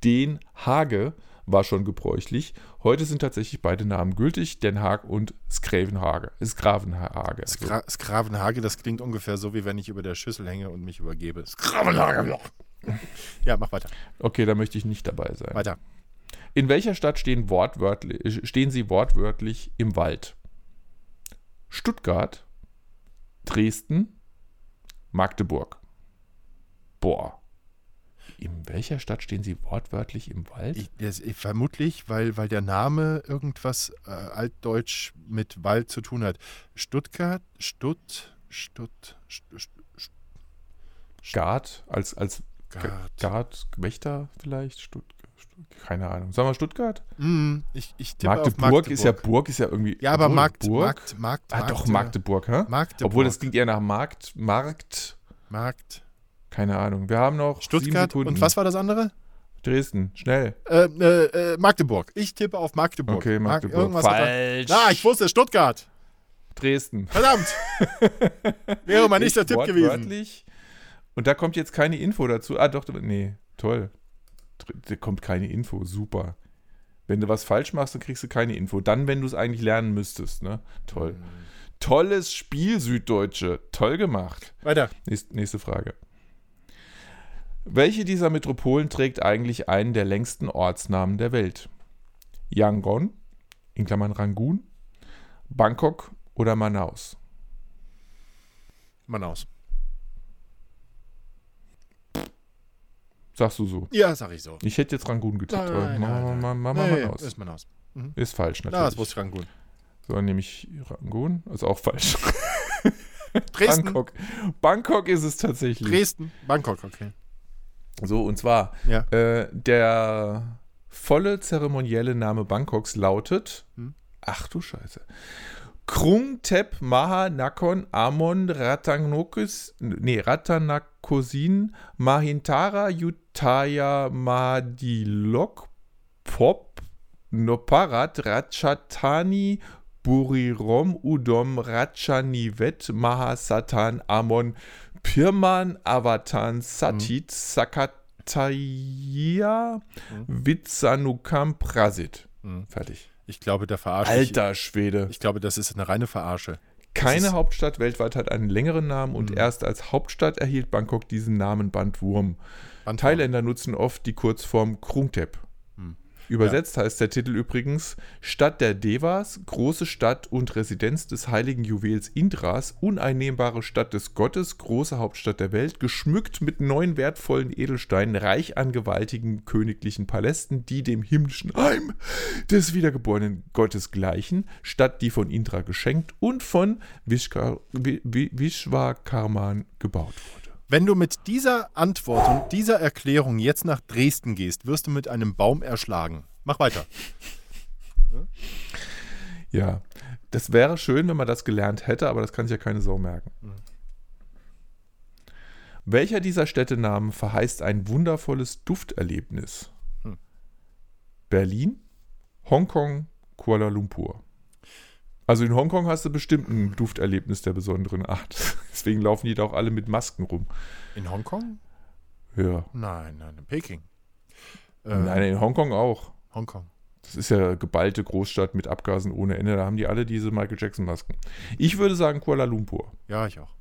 Speaker 1: Den Hage war schon gebräuchlich. Heute sind tatsächlich beide Namen gültig, Den Haag und Skravenhage. Skravenhage. So.
Speaker 2: Skra Skravenhage, das klingt ungefähr so, wie wenn ich über der Schüssel hänge und mich übergebe. Skravenhage. Ja, mach weiter.
Speaker 1: Okay, da möchte ich nicht dabei sein.
Speaker 2: Weiter.
Speaker 1: In welcher Stadt stehen, wortwörtlich, stehen sie wortwörtlich im Wald? Stuttgart, Dresden, Magdeburg. Boah. In welcher Stadt stehen sie wortwörtlich im Wald?
Speaker 2: Ich, das, ich, vermutlich, weil, weil der Name irgendwas äh, altdeutsch mit Wald zu tun hat. Stuttgart, Stutt, Stutt, Stutt, Stutt,
Speaker 1: Gard als, als
Speaker 2: Stuttgart.
Speaker 1: Gard, Wächter vielleicht? Stutt, Stutt, keine Ahnung. Sagen wir Stuttgart?
Speaker 2: Hm, ich, ich
Speaker 1: Magdeburg,
Speaker 2: Magdeburg
Speaker 1: ist ja Burg, ist ja irgendwie.
Speaker 2: Ja, aber
Speaker 1: obwohl,
Speaker 2: Markt. Markt, Markt,
Speaker 1: Ah, doch, Magdeburg, hä?
Speaker 2: Magdeburg.
Speaker 1: Obwohl das klingt eher nach Markt, Markt,
Speaker 2: Markt.
Speaker 1: Keine Ahnung. Wir haben noch
Speaker 2: Stuttgart. Und was war das andere?
Speaker 1: Dresden, schnell.
Speaker 2: Äh, äh, äh, Magdeburg. Ich tippe auf Magdeburg.
Speaker 1: Okay,
Speaker 2: Mag-
Speaker 1: Magdeburg.
Speaker 2: Da-
Speaker 1: Falsch.
Speaker 2: Ah, ich wusste, Stuttgart.
Speaker 1: Dresden.
Speaker 2: Verdammt. Wäre mein nächster
Speaker 1: Echt
Speaker 2: Tipp gewesen.
Speaker 1: Und da kommt jetzt keine Info dazu. Ah, doch, nee, toll. Da kommt keine Info, super. Wenn du was falsch machst, dann kriegst du keine Info. Dann, wenn du es eigentlich lernen müsstest, ne? Toll.
Speaker 2: Hm.
Speaker 1: Tolles Spiel, Süddeutsche. Toll gemacht.
Speaker 2: Weiter.
Speaker 1: Nächst, nächste Frage. Welche dieser Metropolen trägt eigentlich einen der längsten Ortsnamen der Welt? Yangon, in Klammern Rangoon, Bangkok oder Manaus?
Speaker 2: Manaus.
Speaker 1: Sagst du so.
Speaker 2: Ja, sag ich so.
Speaker 1: Ich hätte jetzt Rangoon getippt.
Speaker 2: Nein, nein, nein, nein.
Speaker 1: mal
Speaker 2: Nee,
Speaker 1: Manaus.
Speaker 2: ist Manaus.
Speaker 1: Ist falsch
Speaker 2: Na,
Speaker 1: natürlich.
Speaker 2: das wusste ich Rangoon.
Speaker 1: so, nehme ich Rangoon. Ist auch falsch.
Speaker 2: Dresden.
Speaker 1: Bangkok. Bangkok ist es tatsächlich.
Speaker 2: Dresden. Bangkok, okay.
Speaker 1: So, und zwar,
Speaker 2: Ja.
Speaker 1: äh, der volle zeremonielle Name Bangkoks lautet,
Speaker 2: Hm?
Speaker 1: ach du Scheiße, Krung Tep Maha Nakon Amon Ratanokis, nee, Ratanakosin Mahintara Yutaya Madilok Pop Noparat Ratchatani Burirom Udom Ratchanivet Mahasatan Amon Pirman Avatan Satit Sakataya Vitsanukam Prasit.
Speaker 2: Mhm.
Speaker 1: Fertig.
Speaker 2: Ich glaube, der verarscht.
Speaker 1: Alter Schwede.
Speaker 2: Ich glaube, das ist eine reine Verarsche.
Speaker 1: Keine Hauptstadt weltweit hat einen längeren Namen und
Speaker 2: Mhm.
Speaker 1: erst als Hauptstadt erhielt Bangkok diesen Namen Bandwurm.
Speaker 2: Bandwurm.
Speaker 1: Thailänder nutzen oft die Kurzform Krungtep. Übersetzt heißt der Titel übrigens Stadt der Devas, große Stadt und Residenz des heiligen Juwels Indras, uneinnehmbare Stadt des Gottes, große Hauptstadt der Welt, geschmückt mit neun wertvollen Edelsteinen, reich an gewaltigen königlichen Palästen, die dem himmlischen Heim des wiedergeborenen Gottes gleichen, Stadt, die von Indra geschenkt und von Vishwakarman gebaut wurde.
Speaker 2: Wenn du mit dieser Antwort und dieser Erklärung jetzt nach Dresden gehst, wirst du mit einem Baum erschlagen. Mach weiter.
Speaker 1: Ja. Das wäre schön, wenn man das gelernt hätte, aber das kann sich ja keine Sau merken.
Speaker 2: Mhm.
Speaker 1: Welcher dieser Städtenamen verheißt ein wundervolles Dufterlebnis?
Speaker 2: Hm.
Speaker 1: Berlin, Hongkong, Kuala Lumpur. Also in Hongkong hast du bestimmt ein Dufterlebnis der besonderen Art. Deswegen laufen die da auch alle mit Masken rum.
Speaker 2: In Hongkong?
Speaker 1: Ja.
Speaker 2: Nein, nein, in Peking. Äh,
Speaker 1: Nein, in Hongkong auch.
Speaker 2: Hongkong.
Speaker 1: Das ist ja geballte Großstadt mit Abgasen ohne Ende. Da haben die alle diese Michael Jackson Masken. Ich würde sagen Kuala Lumpur.
Speaker 2: Ja, ich auch.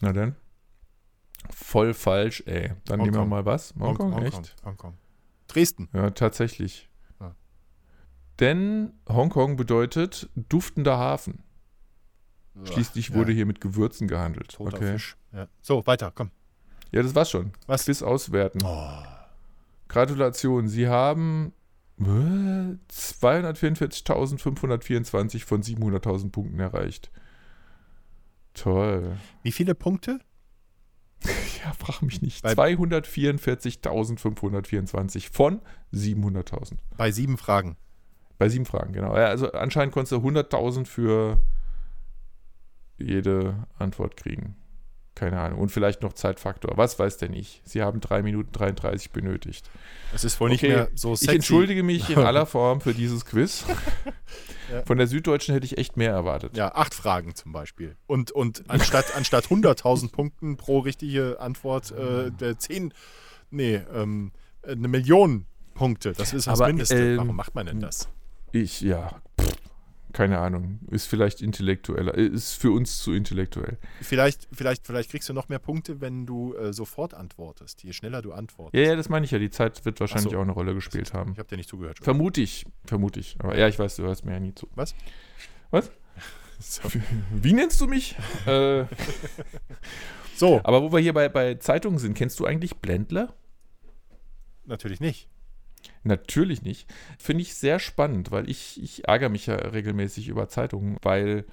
Speaker 1: Na dann. Voll falsch, ey. Dann nehmen wir mal was. Hongkong,
Speaker 2: Hongkong,
Speaker 1: echt?
Speaker 2: Hongkong. Dresden.
Speaker 1: Ja, tatsächlich.
Speaker 2: Ja.
Speaker 1: Denn Hongkong bedeutet duftender Hafen. Schließlich
Speaker 2: Ja,
Speaker 1: wurde hier mit Gewürzen gehandelt.
Speaker 2: Toter
Speaker 1: Okay.
Speaker 2: Fisch. Ja. So, weiter, komm.
Speaker 1: Ja, das war's schon.
Speaker 2: Was?
Speaker 1: Quiz auswerten.
Speaker 2: Oh.
Speaker 1: Gratulation. Sie haben äh, 244.524 von 700.000 Punkten erreicht. Toll.
Speaker 2: Wie viele Punkte?
Speaker 1: Ja, frag mich nicht.
Speaker 2: Bei-
Speaker 1: 244.524 von 700.000.
Speaker 2: Bei sieben Fragen.
Speaker 1: Bei sieben Fragen, genau. Also anscheinend konntest du 100.000 für jede Antwort kriegen. Keine Ahnung. Und vielleicht noch Zeitfaktor. Was weiß denn ich? Sie haben 3 Minuten 33 benötigt.
Speaker 2: Es ist wohl nicht
Speaker 1: Okay,
Speaker 2: mehr so sexy.
Speaker 1: Ich entschuldige mich in aller Form für dieses Quiz.
Speaker 2: Ja.
Speaker 1: Von der Süddeutschen hätte ich echt mehr erwartet.
Speaker 2: Ja, acht Fragen zum Beispiel. Und, und anstatt, anstatt 100.000 Punkten pro richtige Antwort, äh, der 10, nee, ähm, eine Million Punkte. Das ist das
Speaker 1: Aber,
Speaker 2: Mindeste.
Speaker 1: ähm,
Speaker 2: Warum macht man denn das?
Speaker 1: Ich, ja, pff, keine Ahnung. Ist vielleicht intellektueller. Ist für uns zu intellektuell.
Speaker 2: Vielleicht, vielleicht, vielleicht kriegst du noch mehr Punkte, wenn du äh, sofort antwortest. Je schneller du antwortest.
Speaker 1: Ja, ja, das meine ich ja. Die Zeit wird wahrscheinlich
Speaker 2: so.
Speaker 1: auch eine Rolle gespielt haben.
Speaker 2: Ich habe dir nicht zugehört.
Speaker 1: Vermute ich. Vermute ich. Aber ja, ich weiß, du hörst mir ja nie zu.
Speaker 2: Was?
Speaker 1: Was?
Speaker 2: So.
Speaker 1: Wie nennst du mich? äh,
Speaker 2: so,
Speaker 1: aber wo wir hier bei, bei Zeitungen sind, kennst du eigentlich Blendler?
Speaker 2: natürlich nicht.
Speaker 1: Natürlich nicht. Finde ich sehr spannend, weil ich, ich ärgere mich ja regelmäßig über Zeitungen, weil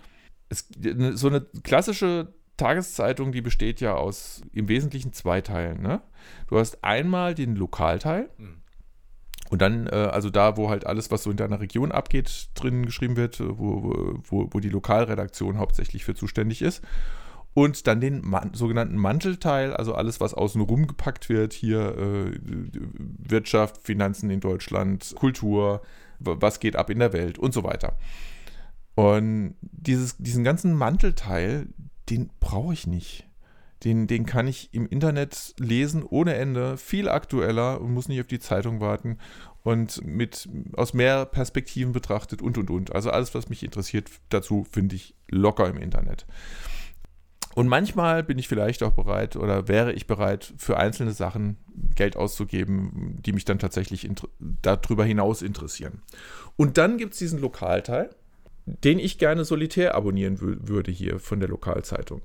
Speaker 1: es ne, so eine klassische Tageszeitung, die besteht ja aus im Wesentlichen zwei Teilen. Ne? Du hast einmal den Lokalteil
Speaker 2: Hm.
Speaker 1: und dann, äh, also da, wo halt alles, was so in deiner Region abgeht, drin geschrieben wird, wo- wo, wo die Lokalredaktion hauptsächlich für zuständig ist. Und dann den Man sogenannten Mantelteil, also alles, was außen rum gepackt wird, hier äh, Wirtschaft, Finanzen in Deutschland, Kultur, was geht ab in der Welt und so weiter. Und dieses, diesen ganzen Mantelteil, den brauche ich nicht. Den, den kann ich im Internet lesen ohne Ende, viel aktueller und muss nicht auf die Zeitung warten und mit aus mehr Perspektiven betrachtet und und und. Also alles, was mich interessiert, dazu finde ich locker im Internet. Und manchmal bin ich vielleicht auch bereit oder wäre ich bereit, für einzelne Sachen Geld auszugeben, die mich dann tatsächlich darüber hinaus interessieren. Und dann gibt es diesen Lokalteil, den ich gerne solitär abonnieren wü- würde hier von der Lokalzeitung.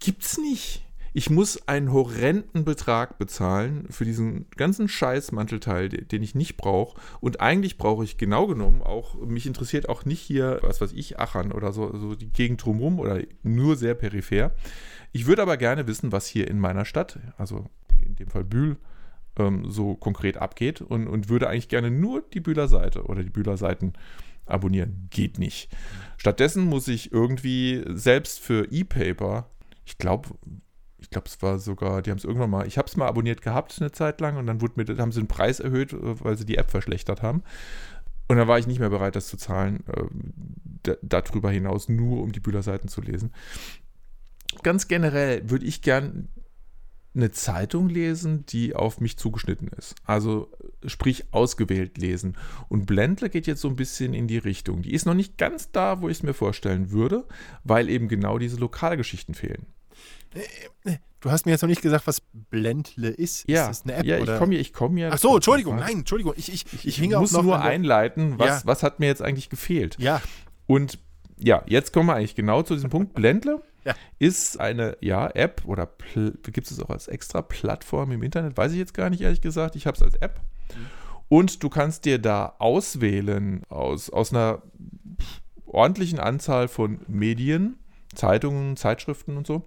Speaker 1: Gibt's nicht. Ich muss einen horrenden Betrag bezahlen für diesen ganzen Scheiß-Mantelteil, de- den ich nicht brauche. Und eigentlich brauche ich genau genommen auch, mich interessiert auch nicht hier, was weiß ich, Achern oder so, so die Gegend drumherum oder nur sehr peripher. Ich würde aber gerne wissen, was hier in meiner Stadt, also in dem Fall Bühl, ähm, so konkret abgeht und, und würde eigentlich gerne nur die Bühler Seite oder die Bühler Seiten abonnieren. Geht nicht. Stattdessen muss ich irgendwie selbst für E-Paper, ich glaube, ich glaube, es war sogar, die haben es irgendwann mal, ich habe es mal abonniert gehabt eine Zeit lang und dann wurde mir, haben sie den Preis erhöht, äh, weil sie die App verschlechtert haben. Und dann war ich nicht mehr bereit, das zu zahlen, äh, da- darüber hinaus nur um die Bühler-Seiten zu lesen. Ganz generell würde ich gern eine Zeitung lesen, die auf mich zugeschnitten ist. Also sprich ausgewählt lesen. Und Blendle geht jetzt so ein bisschen in die Richtung. Die ist noch nicht ganz da, wo ich es mir vorstellen würde, weil eben genau diese Lokalgeschichten fehlen.
Speaker 2: Du hast mir jetzt noch nicht gesagt, was Blendle ist.
Speaker 1: Ja,
Speaker 2: Ist das eine App?
Speaker 1: ja ich komme ich komm ja.
Speaker 2: Ach so, Entschuldigung, nein, Entschuldigung. Ich, ich, ich,
Speaker 1: Ich,
Speaker 2: hinge
Speaker 1: muss nur einleiten, was,
Speaker 2: Ja.
Speaker 1: was hat mir jetzt eigentlich gefehlt.
Speaker 2: Ja,
Speaker 1: Und ja, jetzt kommen wir eigentlich genau zu diesem Punkt. Blendle
Speaker 2: Ja.
Speaker 1: ist eine ja, App oder gibt es auch als extra Plattform im Internet, weiß ich jetzt gar nicht ehrlich gesagt. Ich habe es als App. Und du kannst dir da auswählen aus, aus einer ordentlichen Anzahl von Medien, Zeitungen, Zeitschriften und so,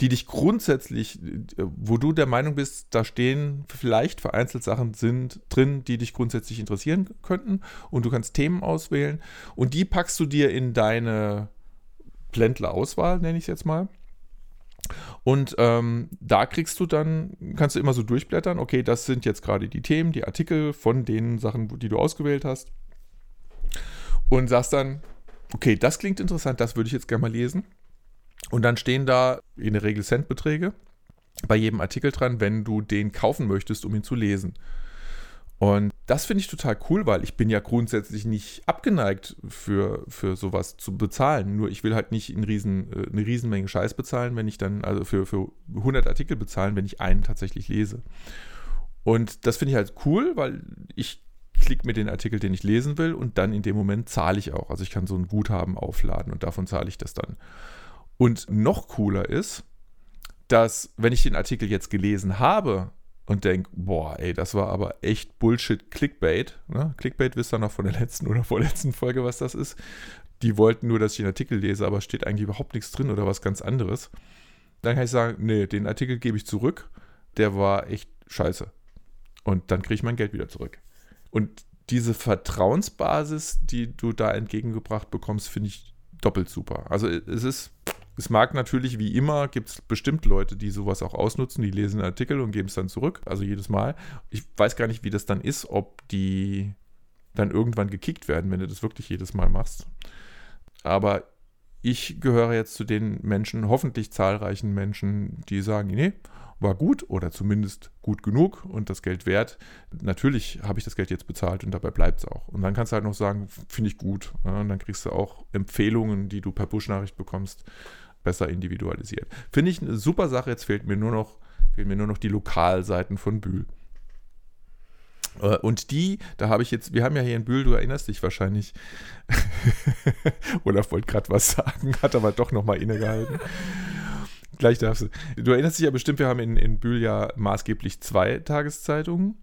Speaker 1: die dich grundsätzlich, wo du der Meinung bist, da stehen vielleicht vereinzelt Sachen sind drin, die dich grundsätzlich interessieren könnten und du kannst Themen auswählen und die packst du dir in deine Blendler-Auswahl, nenne ich es jetzt mal. Und ähm, da kriegst du dann, kannst du immer so durchblättern, okay, das sind jetzt gerade die Themen, die Artikel von den Sachen, die du ausgewählt hast. Und sagst dann, okay, das klingt interessant, das würde ich jetzt gerne mal lesen. Und dann stehen da in der Regel Centbeträge bei jedem Artikel dran, wenn du den kaufen möchtest, um ihn zu lesen. Und das finde ich total cool, weil ich bin ja grundsätzlich nicht abgeneigt für, für sowas zu bezahlen. Nur ich will halt nicht eine, riesen, äh, eine Riesenmenge Scheiß bezahlen, wenn ich dann, also für, für 100 Artikel bezahlen, wenn ich einen tatsächlich lese. Und das finde ich halt cool, weil ich klicke mir den Artikel, den ich lesen will und dann in dem Moment zahle ich auch. Also ich kann so ein Guthaben aufladen und davon zahle ich das dann. Und noch cooler ist, dass wenn ich den Artikel jetzt gelesen habe und denke, boah, ey, das war aber echt Bullshit Clickbait. Ne? Clickbait wisst ihr noch von der letzten oder vorletzten Folge, was das ist. Die wollten nur, dass ich den Artikel lese, aber steht eigentlich überhaupt nichts drin oder was ganz anderes. Dann kann ich sagen, nee, den Artikel gebe ich zurück. Der war echt scheiße. Und dann kriege ich mein Geld wieder zurück. Und diese Vertrauensbasis, die du da entgegengebracht bekommst, finde ich doppelt super. Also es ist es mag natürlich, wie immer, gibt es bestimmt Leute, die sowas auch ausnutzen, die lesen einen Artikel und geben es dann zurück, also jedes Mal. Ich weiß gar nicht, wie das dann ist, ob die dann irgendwann gekickt werden, wenn du das wirklich jedes Mal machst. Aber ich gehöre jetzt zu den Menschen, hoffentlich zahlreichen Menschen, die sagen, nee, war gut oder zumindest gut genug und das Geld wert. Natürlich habe ich das Geld jetzt bezahlt und dabei bleibt es auch. Und dann kannst du halt noch sagen, finde ich gut. und dann kriegst du auch Empfehlungen, die du per Push-Nachricht bekommst, besser individualisiert. Finde ich eine super Sache. Jetzt fehlt mir nur noch, fehlen mir nur noch die Lokalseiten von Bühl. Äh, und die, da habe ich jetzt, wir haben ja hier in Bühl, du erinnerst dich wahrscheinlich, Olaf wollte gerade was sagen, hat aber doch nochmal innegehalten. Gleich darfst du. Du erinnerst dich ja bestimmt, wir haben in, in Bühl ja maßgeblich zwei Tageszeitungen.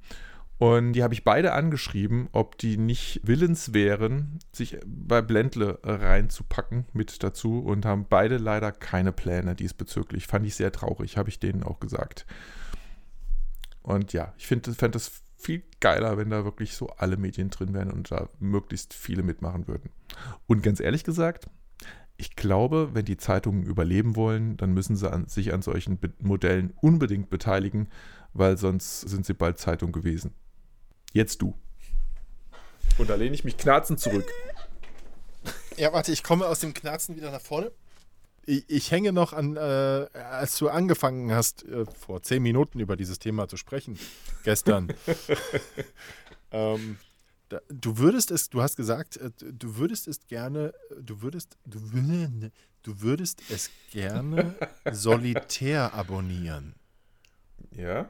Speaker 1: Und die habe ich beide angeschrieben, ob die nicht willens wären, sich bei Blendle reinzupacken mit dazu und haben beide leider keine Pläne diesbezüglich. Fand ich sehr traurig, habe ich denen auch gesagt. Und ja, ich fände das viel geiler, wenn da wirklich so alle Medien drin wären und da möglichst viele mitmachen würden. Und ganz ehrlich gesagt, ich glaube, wenn die Zeitungen überleben wollen, dann müssen sie an, sich an solchen Be Modellen unbedingt beteiligen, weil sonst sind sie bald Zeitung gewesen. Jetzt du. Und da lehne ich mich knarzend zurück.
Speaker 2: Ja, warte, ich komme aus dem Knarzen wieder nach vorne. Ich, ich hänge noch an, äh, als du angefangen hast, äh, vor zehn Minuten über dieses Thema zu sprechen, gestern. ähm, da, du würdest es, du hast gesagt, äh, du würdest es gerne, du würdest, du, du würdest es gerne solitär abonnieren.
Speaker 1: Ja.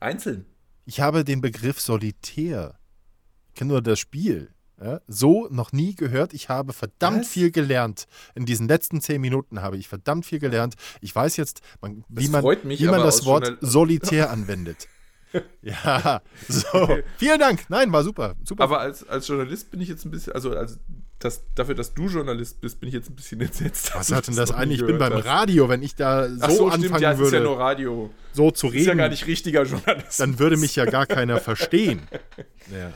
Speaker 1: Einzeln.
Speaker 2: Ich habe den Begriff Solitär, ich kenne nur das Spiel, ja, so noch nie gehört. Ich habe verdammt Was? viel gelernt. In diesen letzten zehn Minuten habe ich verdammt viel gelernt. Ich weiß jetzt, man, wie man, mich, wie man das Wort Solitär anwendet. ja, so. Vielen Dank. Nein, war super. super.
Speaker 1: Aber als, als Journalist bin ich jetzt ein bisschen, also als das, dafür, dass du Journalist bist, bin ich jetzt ein bisschen entsetzt.
Speaker 2: Was hat denn das eigentlich? Ich bin beim hast. Radio, wenn ich da so, so anfangen stimmt,
Speaker 1: ja,
Speaker 2: würde. ist
Speaker 1: ja nur Radio.
Speaker 2: So zu reden. Ist ja
Speaker 1: gar nicht richtiger Journalist.
Speaker 2: Dann würde mich ja gar keiner verstehen.
Speaker 1: Ja.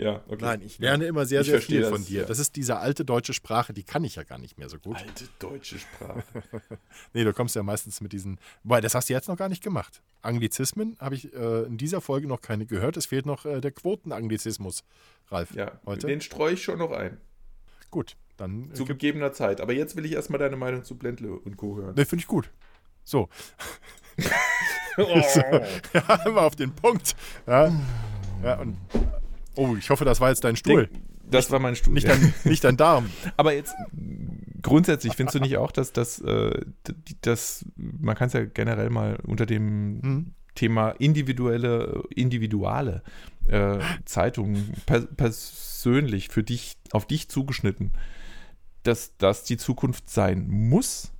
Speaker 1: Ja,
Speaker 2: okay. Nein, ich lerne immer sehr, sehr viel von dir. Ja. Das ist diese alte deutsche Sprache, die kann ich ja gar nicht mehr so gut.
Speaker 1: Alte deutsche Sprache.
Speaker 2: nee, du kommst ja meistens mit diesen. Wobei, das hast du jetzt noch gar nicht gemacht. Anglizismen habe ich äh, in dieser Folge noch keine gehört. Es fehlt noch äh, der Quotenanglizismus, Ralf.
Speaker 1: Ja, heute. den streue ich schon noch ein.
Speaker 2: Gut, dann.
Speaker 1: Äh, zu gegebener Zeit. Aber jetzt will ich erstmal deine Meinung zu Blendle und Co. hören.
Speaker 2: Ne, finde ich gut. So. oh. so. Ja, immer auf den Punkt. Ja. ja, und Oh, ich hoffe, das war jetzt dein Stuhl. Denk,
Speaker 1: das war mein Stuhl.
Speaker 2: Nicht, ja. dein, nicht dein Darm.
Speaker 1: Aber jetzt grundsätzlich findest du nicht auch, dass das, äh, das man kann es ja generell mal unter dem hm. Thema individuelle, individuale äh, Zeitungen per, persönlich für dich, auf dich zugeschnitten, dass das die Zukunft sein muss?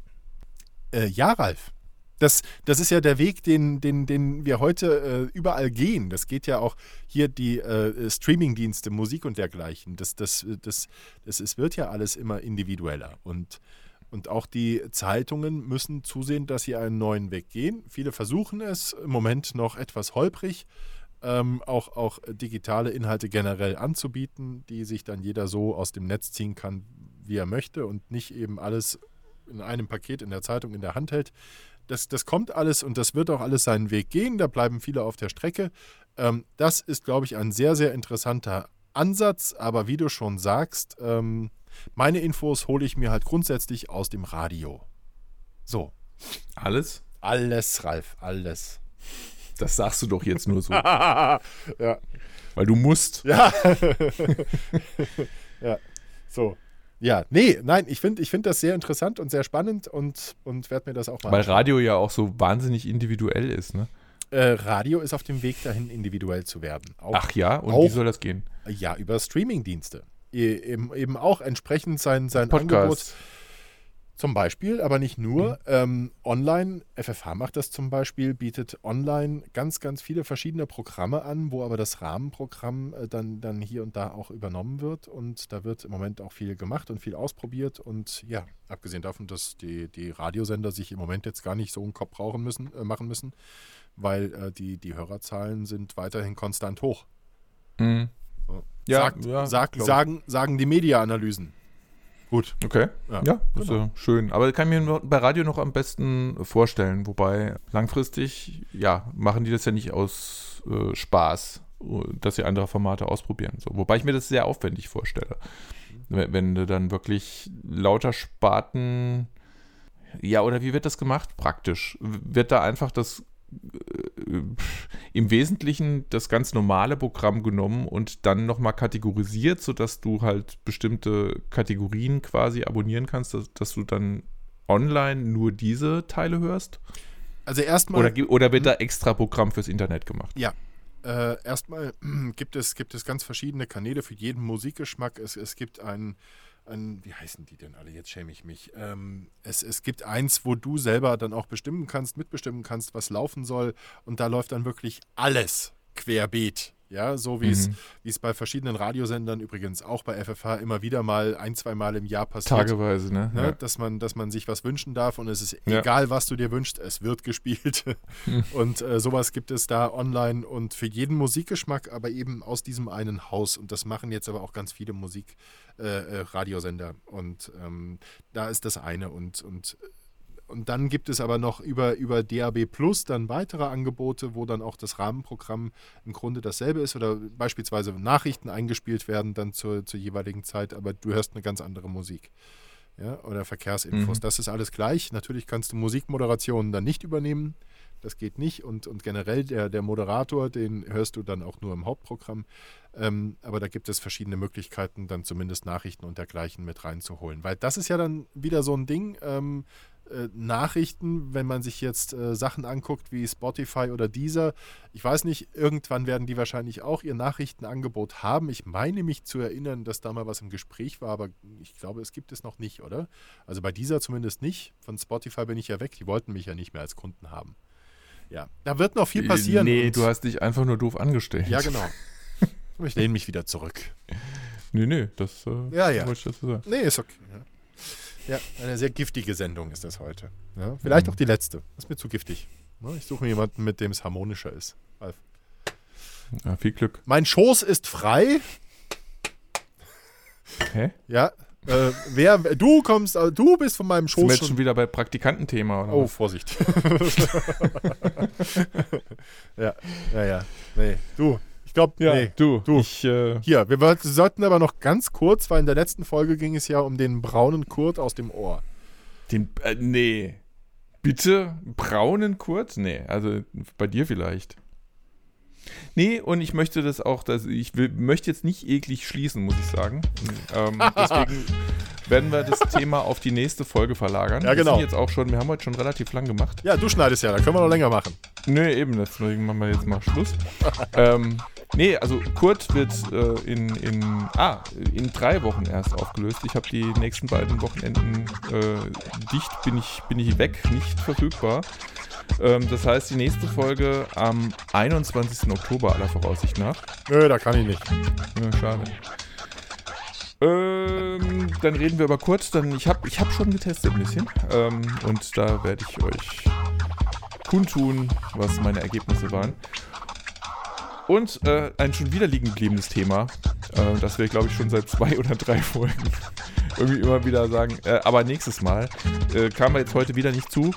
Speaker 2: Äh, ja, Ralf. Das, das ist ja der Weg, den, den, den wir heute äh, überall gehen. Das geht ja auch hier die äh, Streamingdienste, Musik und dergleichen. Das, das, das, das, es wird ja alles immer individueller. Und Und auch die Zeitungen müssen zusehen, dass sie einen neuen Weg gehen. Viele versuchen es, im Moment noch etwas holprig, ähm, auch, auch digitale Inhalte generell anzubieten, die sich dann jeder so aus dem Netz ziehen kann, wie er möchte und nicht eben alles in einem Paket in der Zeitung in der Hand hält. Das, das kommt alles und das wird auch alles seinen Weg gehen. Da bleiben viele auf der Strecke. Ähm, das ist, glaube ich, ein sehr, sehr interessanter Ansatz. Aber wie du schon sagst, ähm, meine Infos hole ich mir halt grundsätzlich aus dem Radio. So.
Speaker 1: Alles?
Speaker 2: Alles, Ralf, alles.
Speaker 1: Das sagst du doch jetzt nur so.
Speaker 2: ja.
Speaker 1: Weil du musst.
Speaker 2: Ja. ja. So. Ja, nee, nein, ich finde ich find das sehr interessant und sehr spannend und, und werde mir das auch mal.
Speaker 1: Weil Radio ja auch so wahnsinnig individuell ist, ne?
Speaker 2: Äh, Radio ist auf dem Weg dahin, individuell zu werden.
Speaker 1: Auch, Ach ja, und
Speaker 2: auch,
Speaker 1: wie soll das gehen?
Speaker 2: Ja, über Streamingdienste. Eben, eben auch entsprechend sein, sein
Speaker 1: Podcast.
Speaker 2: Angebot. Zum Beispiel, aber nicht nur. Mhm. Ähm, online, FFH macht das zum Beispiel, bietet online ganz, ganz viele verschiedene Programme an, wo aber das Rahmenprogramm äh, dann, dann hier und da auch übernommen wird. Und da wird im Moment auch viel gemacht und viel ausprobiert. Und ja, abgesehen davon, dass die, die Radiosender sich im Moment jetzt gar nicht so einen Kopf brauchen müssen, äh, machen müssen, weil äh, die, die Hörerzahlen sind weiterhin konstant hoch.
Speaker 1: Mhm.
Speaker 2: So. Ja, Sagt, ja, sag, sagen, sagen die Media-Analysen.
Speaker 1: Gut. Okay. Ja, ja das genau. ist schön. Aber kann ich mir bei Radio noch am besten vorstellen. Wobei langfristig, ja, machen die das ja nicht aus äh, Spaß, dass sie andere Formate ausprobieren. So. Wobei ich mir das sehr aufwendig vorstelle. Wenn, wenn du dann wirklich lauter Sparten. Ja, oder wie wird das gemacht? Praktisch. Wird da einfach das äh, im Wesentlichen das ganz normale Programm genommen und dann nochmal kategorisiert, sodass du halt bestimmte Kategorien quasi abonnieren kannst, dass, dass du dann online nur diese Teile hörst?
Speaker 2: Also erstmal.
Speaker 1: Oder, oder wird da extra Programm fürs Internet gemacht?
Speaker 2: Ja. Äh, erstmal gibt es, gibt es ganz verschiedene Kanäle für jeden Musikgeschmack. Es, es gibt einen ein, wie heißen die denn alle? Jetzt schäme ich mich. Ähm, es, es gibt eins, wo du selber dann auch bestimmen kannst, mitbestimmen kannst, was laufen soll. Und da läuft dann wirklich alles querbeet. Ja, so wie mhm. es bei verschiedenen Radiosendern übrigens auch bei FFH immer wieder mal ein, zwei Mal im Jahr passiert.
Speaker 1: Tageweise, ne?
Speaker 2: ne? Ja. Dass, man, dass man sich was wünschen darf und es ist ja. egal, was du dir wünschst, es wird gespielt. Mhm. Und äh, sowas gibt es da online und für jeden Musikgeschmack, aber eben aus diesem einen Haus. Und das machen jetzt aber auch ganz viele Musikradiosender. Äh, äh und ähm, da ist das eine. Und, und und dann gibt es aber noch über, über DAB Plus dann weitere Angebote, wo dann auch das Rahmenprogramm im Grunde dasselbe ist oder beispielsweise Nachrichten eingespielt werden dann zur, zur jeweiligen Zeit, aber du hörst eine ganz andere Musik. Ja, oder Verkehrsinfos. Mhm. Das ist alles gleich. Natürlich kannst du Musikmoderationen dann nicht übernehmen. Das geht nicht. Und, und generell der, der Moderator, den hörst du dann auch nur im Hauptprogramm. Ähm, aber da gibt es verschiedene Möglichkeiten, dann zumindest Nachrichten und dergleichen mit reinzuholen. Weil das ist ja dann wieder so ein Ding. Ähm, äh, Nachrichten, wenn man sich jetzt äh, Sachen anguckt wie Spotify oder Deezer. Ich weiß nicht, irgendwann werden die wahrscheinlich auch ihr Nachrichtenangebot haben. Ich meine mich zu erinnern, dass da mal was im Gespräch war, aber ich glaube, es gibt es noch nicht, oder? Also bei Deezer zumindest nicht. Von Spotify bin ich ja weg. Die wollten mich ja nicht mehr als Kunden haben. Ja, da wird noch viel passieren.
Speaker 1: Nee, du hast dich einfach nur doof angestellt.
Speaker 2: Ja, genau. Ich lehne mich wieder zurück.
Speaker 1: Nee, nee, das äh,
Speaker 2: ja, ja. wollte ich dazu sagen. Nee, ist okay. Ja. Ja, eine sehr giftige Sendung ist das heute. Ja, vielleicht mhm. auch die letzte. Das ist mir zu giftig. Ich suche mir jemanden, mit dem es harmonischer ist. Ralf.
Speaker 1: Ja, viel Glück.
Speaker 2: Mein Schoß ist frei.
Speaker 1: Hä?
Speaker 2: Ja. Äh, wer, du kommst, äh, du bist von meinem Schoß. Sind
Speaker 1: wir jetzt schon wieder bei Praktikantenthema, oder?
Speaker 2: Oh, Vorsicht. ja, ja, ja. Nee, du, ich glaube,
Speaker 1: ja, nee, du. du.
Speaker 2: Ich, äh Hier, wir sollten aber noch ganz kurz, weil in der letzten Folge ging es ja um den braunen Kurt aus dem Ohr.
Speaker 1: Den, äh, nee. Bitte? Braunen Kurt? Nee, also bei dir vielleicht. Nee, und ich möchte das auch, dass ich will, möchte jetzt nicht eklig schließen, muss ich sagen. ähm, deswegen werden wir das Thema auf die nächste Folge verlagern.
Speaker 2: Ja, genau.
Speaker 1: Wir, jetzt auch schon, wir haben heute schon relativ lang gemacht.
Speaker 2: Ja, du schneidest ja, da können wir noch länger machen.
Speaker 1: Nee, eben, deswegen machen wir jetzt mal Schluss. ähm, nee, also Kurt wird äh, in, in, ah, in drei Wochen erst aufgelöst. Ich habe die nächsten beiden Wochenenden äh, dicht, bin ich, bin ich weg, nicht verfügbar. Ähm, das heißt, die nächste Folge am 21. Oktober aller Voraussicht nach.
Speaker 2: Nö, da kann ich nicht.
Speaker 1: Ja, schade. Ähm, dann reden wir über Kurt. Dann, ich habe ich hab schon getestet ein bisschen. Ähm, und da werde ich euch kundtun, was meine Ergebnisse waren. Und äh, ein schon wieder liegen gebliebenes Thema, äh, das wir, glaube ich, schon seit zwei oder drei Folgen irgendwie immer wieder sagen. Äh, aber nächstes Mal äh, kam wir jetzt heute wieder nicht zu.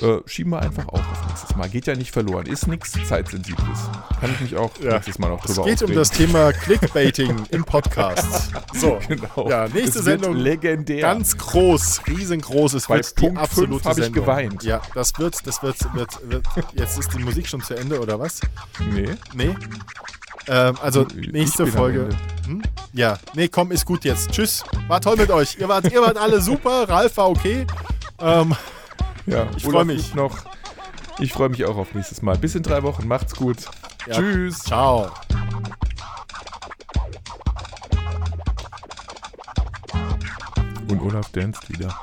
Speaker 1: Äh, schieben wir einfach auf auf nächstes Mal. Geht ja nicht verloren. Ist nichts Zeitsensibles. Kann ich mich auch
Speaker 2: Ja.
Speaker 1: nächstes Mal noch
Speaker 2: Es
Speaker 1: drüber
Speaker 2: geht um
Speaker 1: aufregen.
Speaker 2: das Thema Clickbaiting im Podcast. So,
Speaker 1: Genau.
Speaker 2: ja, nächste
Speaker 1: Es
Speaker 2: Sendung.
Speaker 1: legendär.
Speaker 2: Ganz groß, riesengroß. Es
Speaker 1: Bei
Speaker 2: wird die
Speaker 1: Punkt fünf
Speaker 2: absolute
Speaker 1: hab ich geweint.
Speaker 2: Ja, das wird, das wird, wird, wird. Jetzt ist die Musik schon zu Ende, oder was?
Speaker 1: nee.
Speaker 2: Nee? Ähm, also, nächste Folge. Hm? Ja, nee, komm, ist gut jetzt. Tschüss. War toll mit euch. Ihr wart, ihr wart alle super. Ralf war okay. Ähm,
Speaker 1: Ja,
Speaker 2: Ich
Speaker 1: Olaf
Speaker 2: freu mich.
Speaker 1: Noch. Ich freue mich auch auf nächstes Mal. Bis in drei Wochen. Macht's gut.
Speaker 2: Ja.
Speaker 1: Tschüss.
Speaker 2: ciao.
Speaker 1: Und Olaf danst wieder.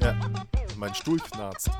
Speaker 2: Ja, mein Stuhl knarzt.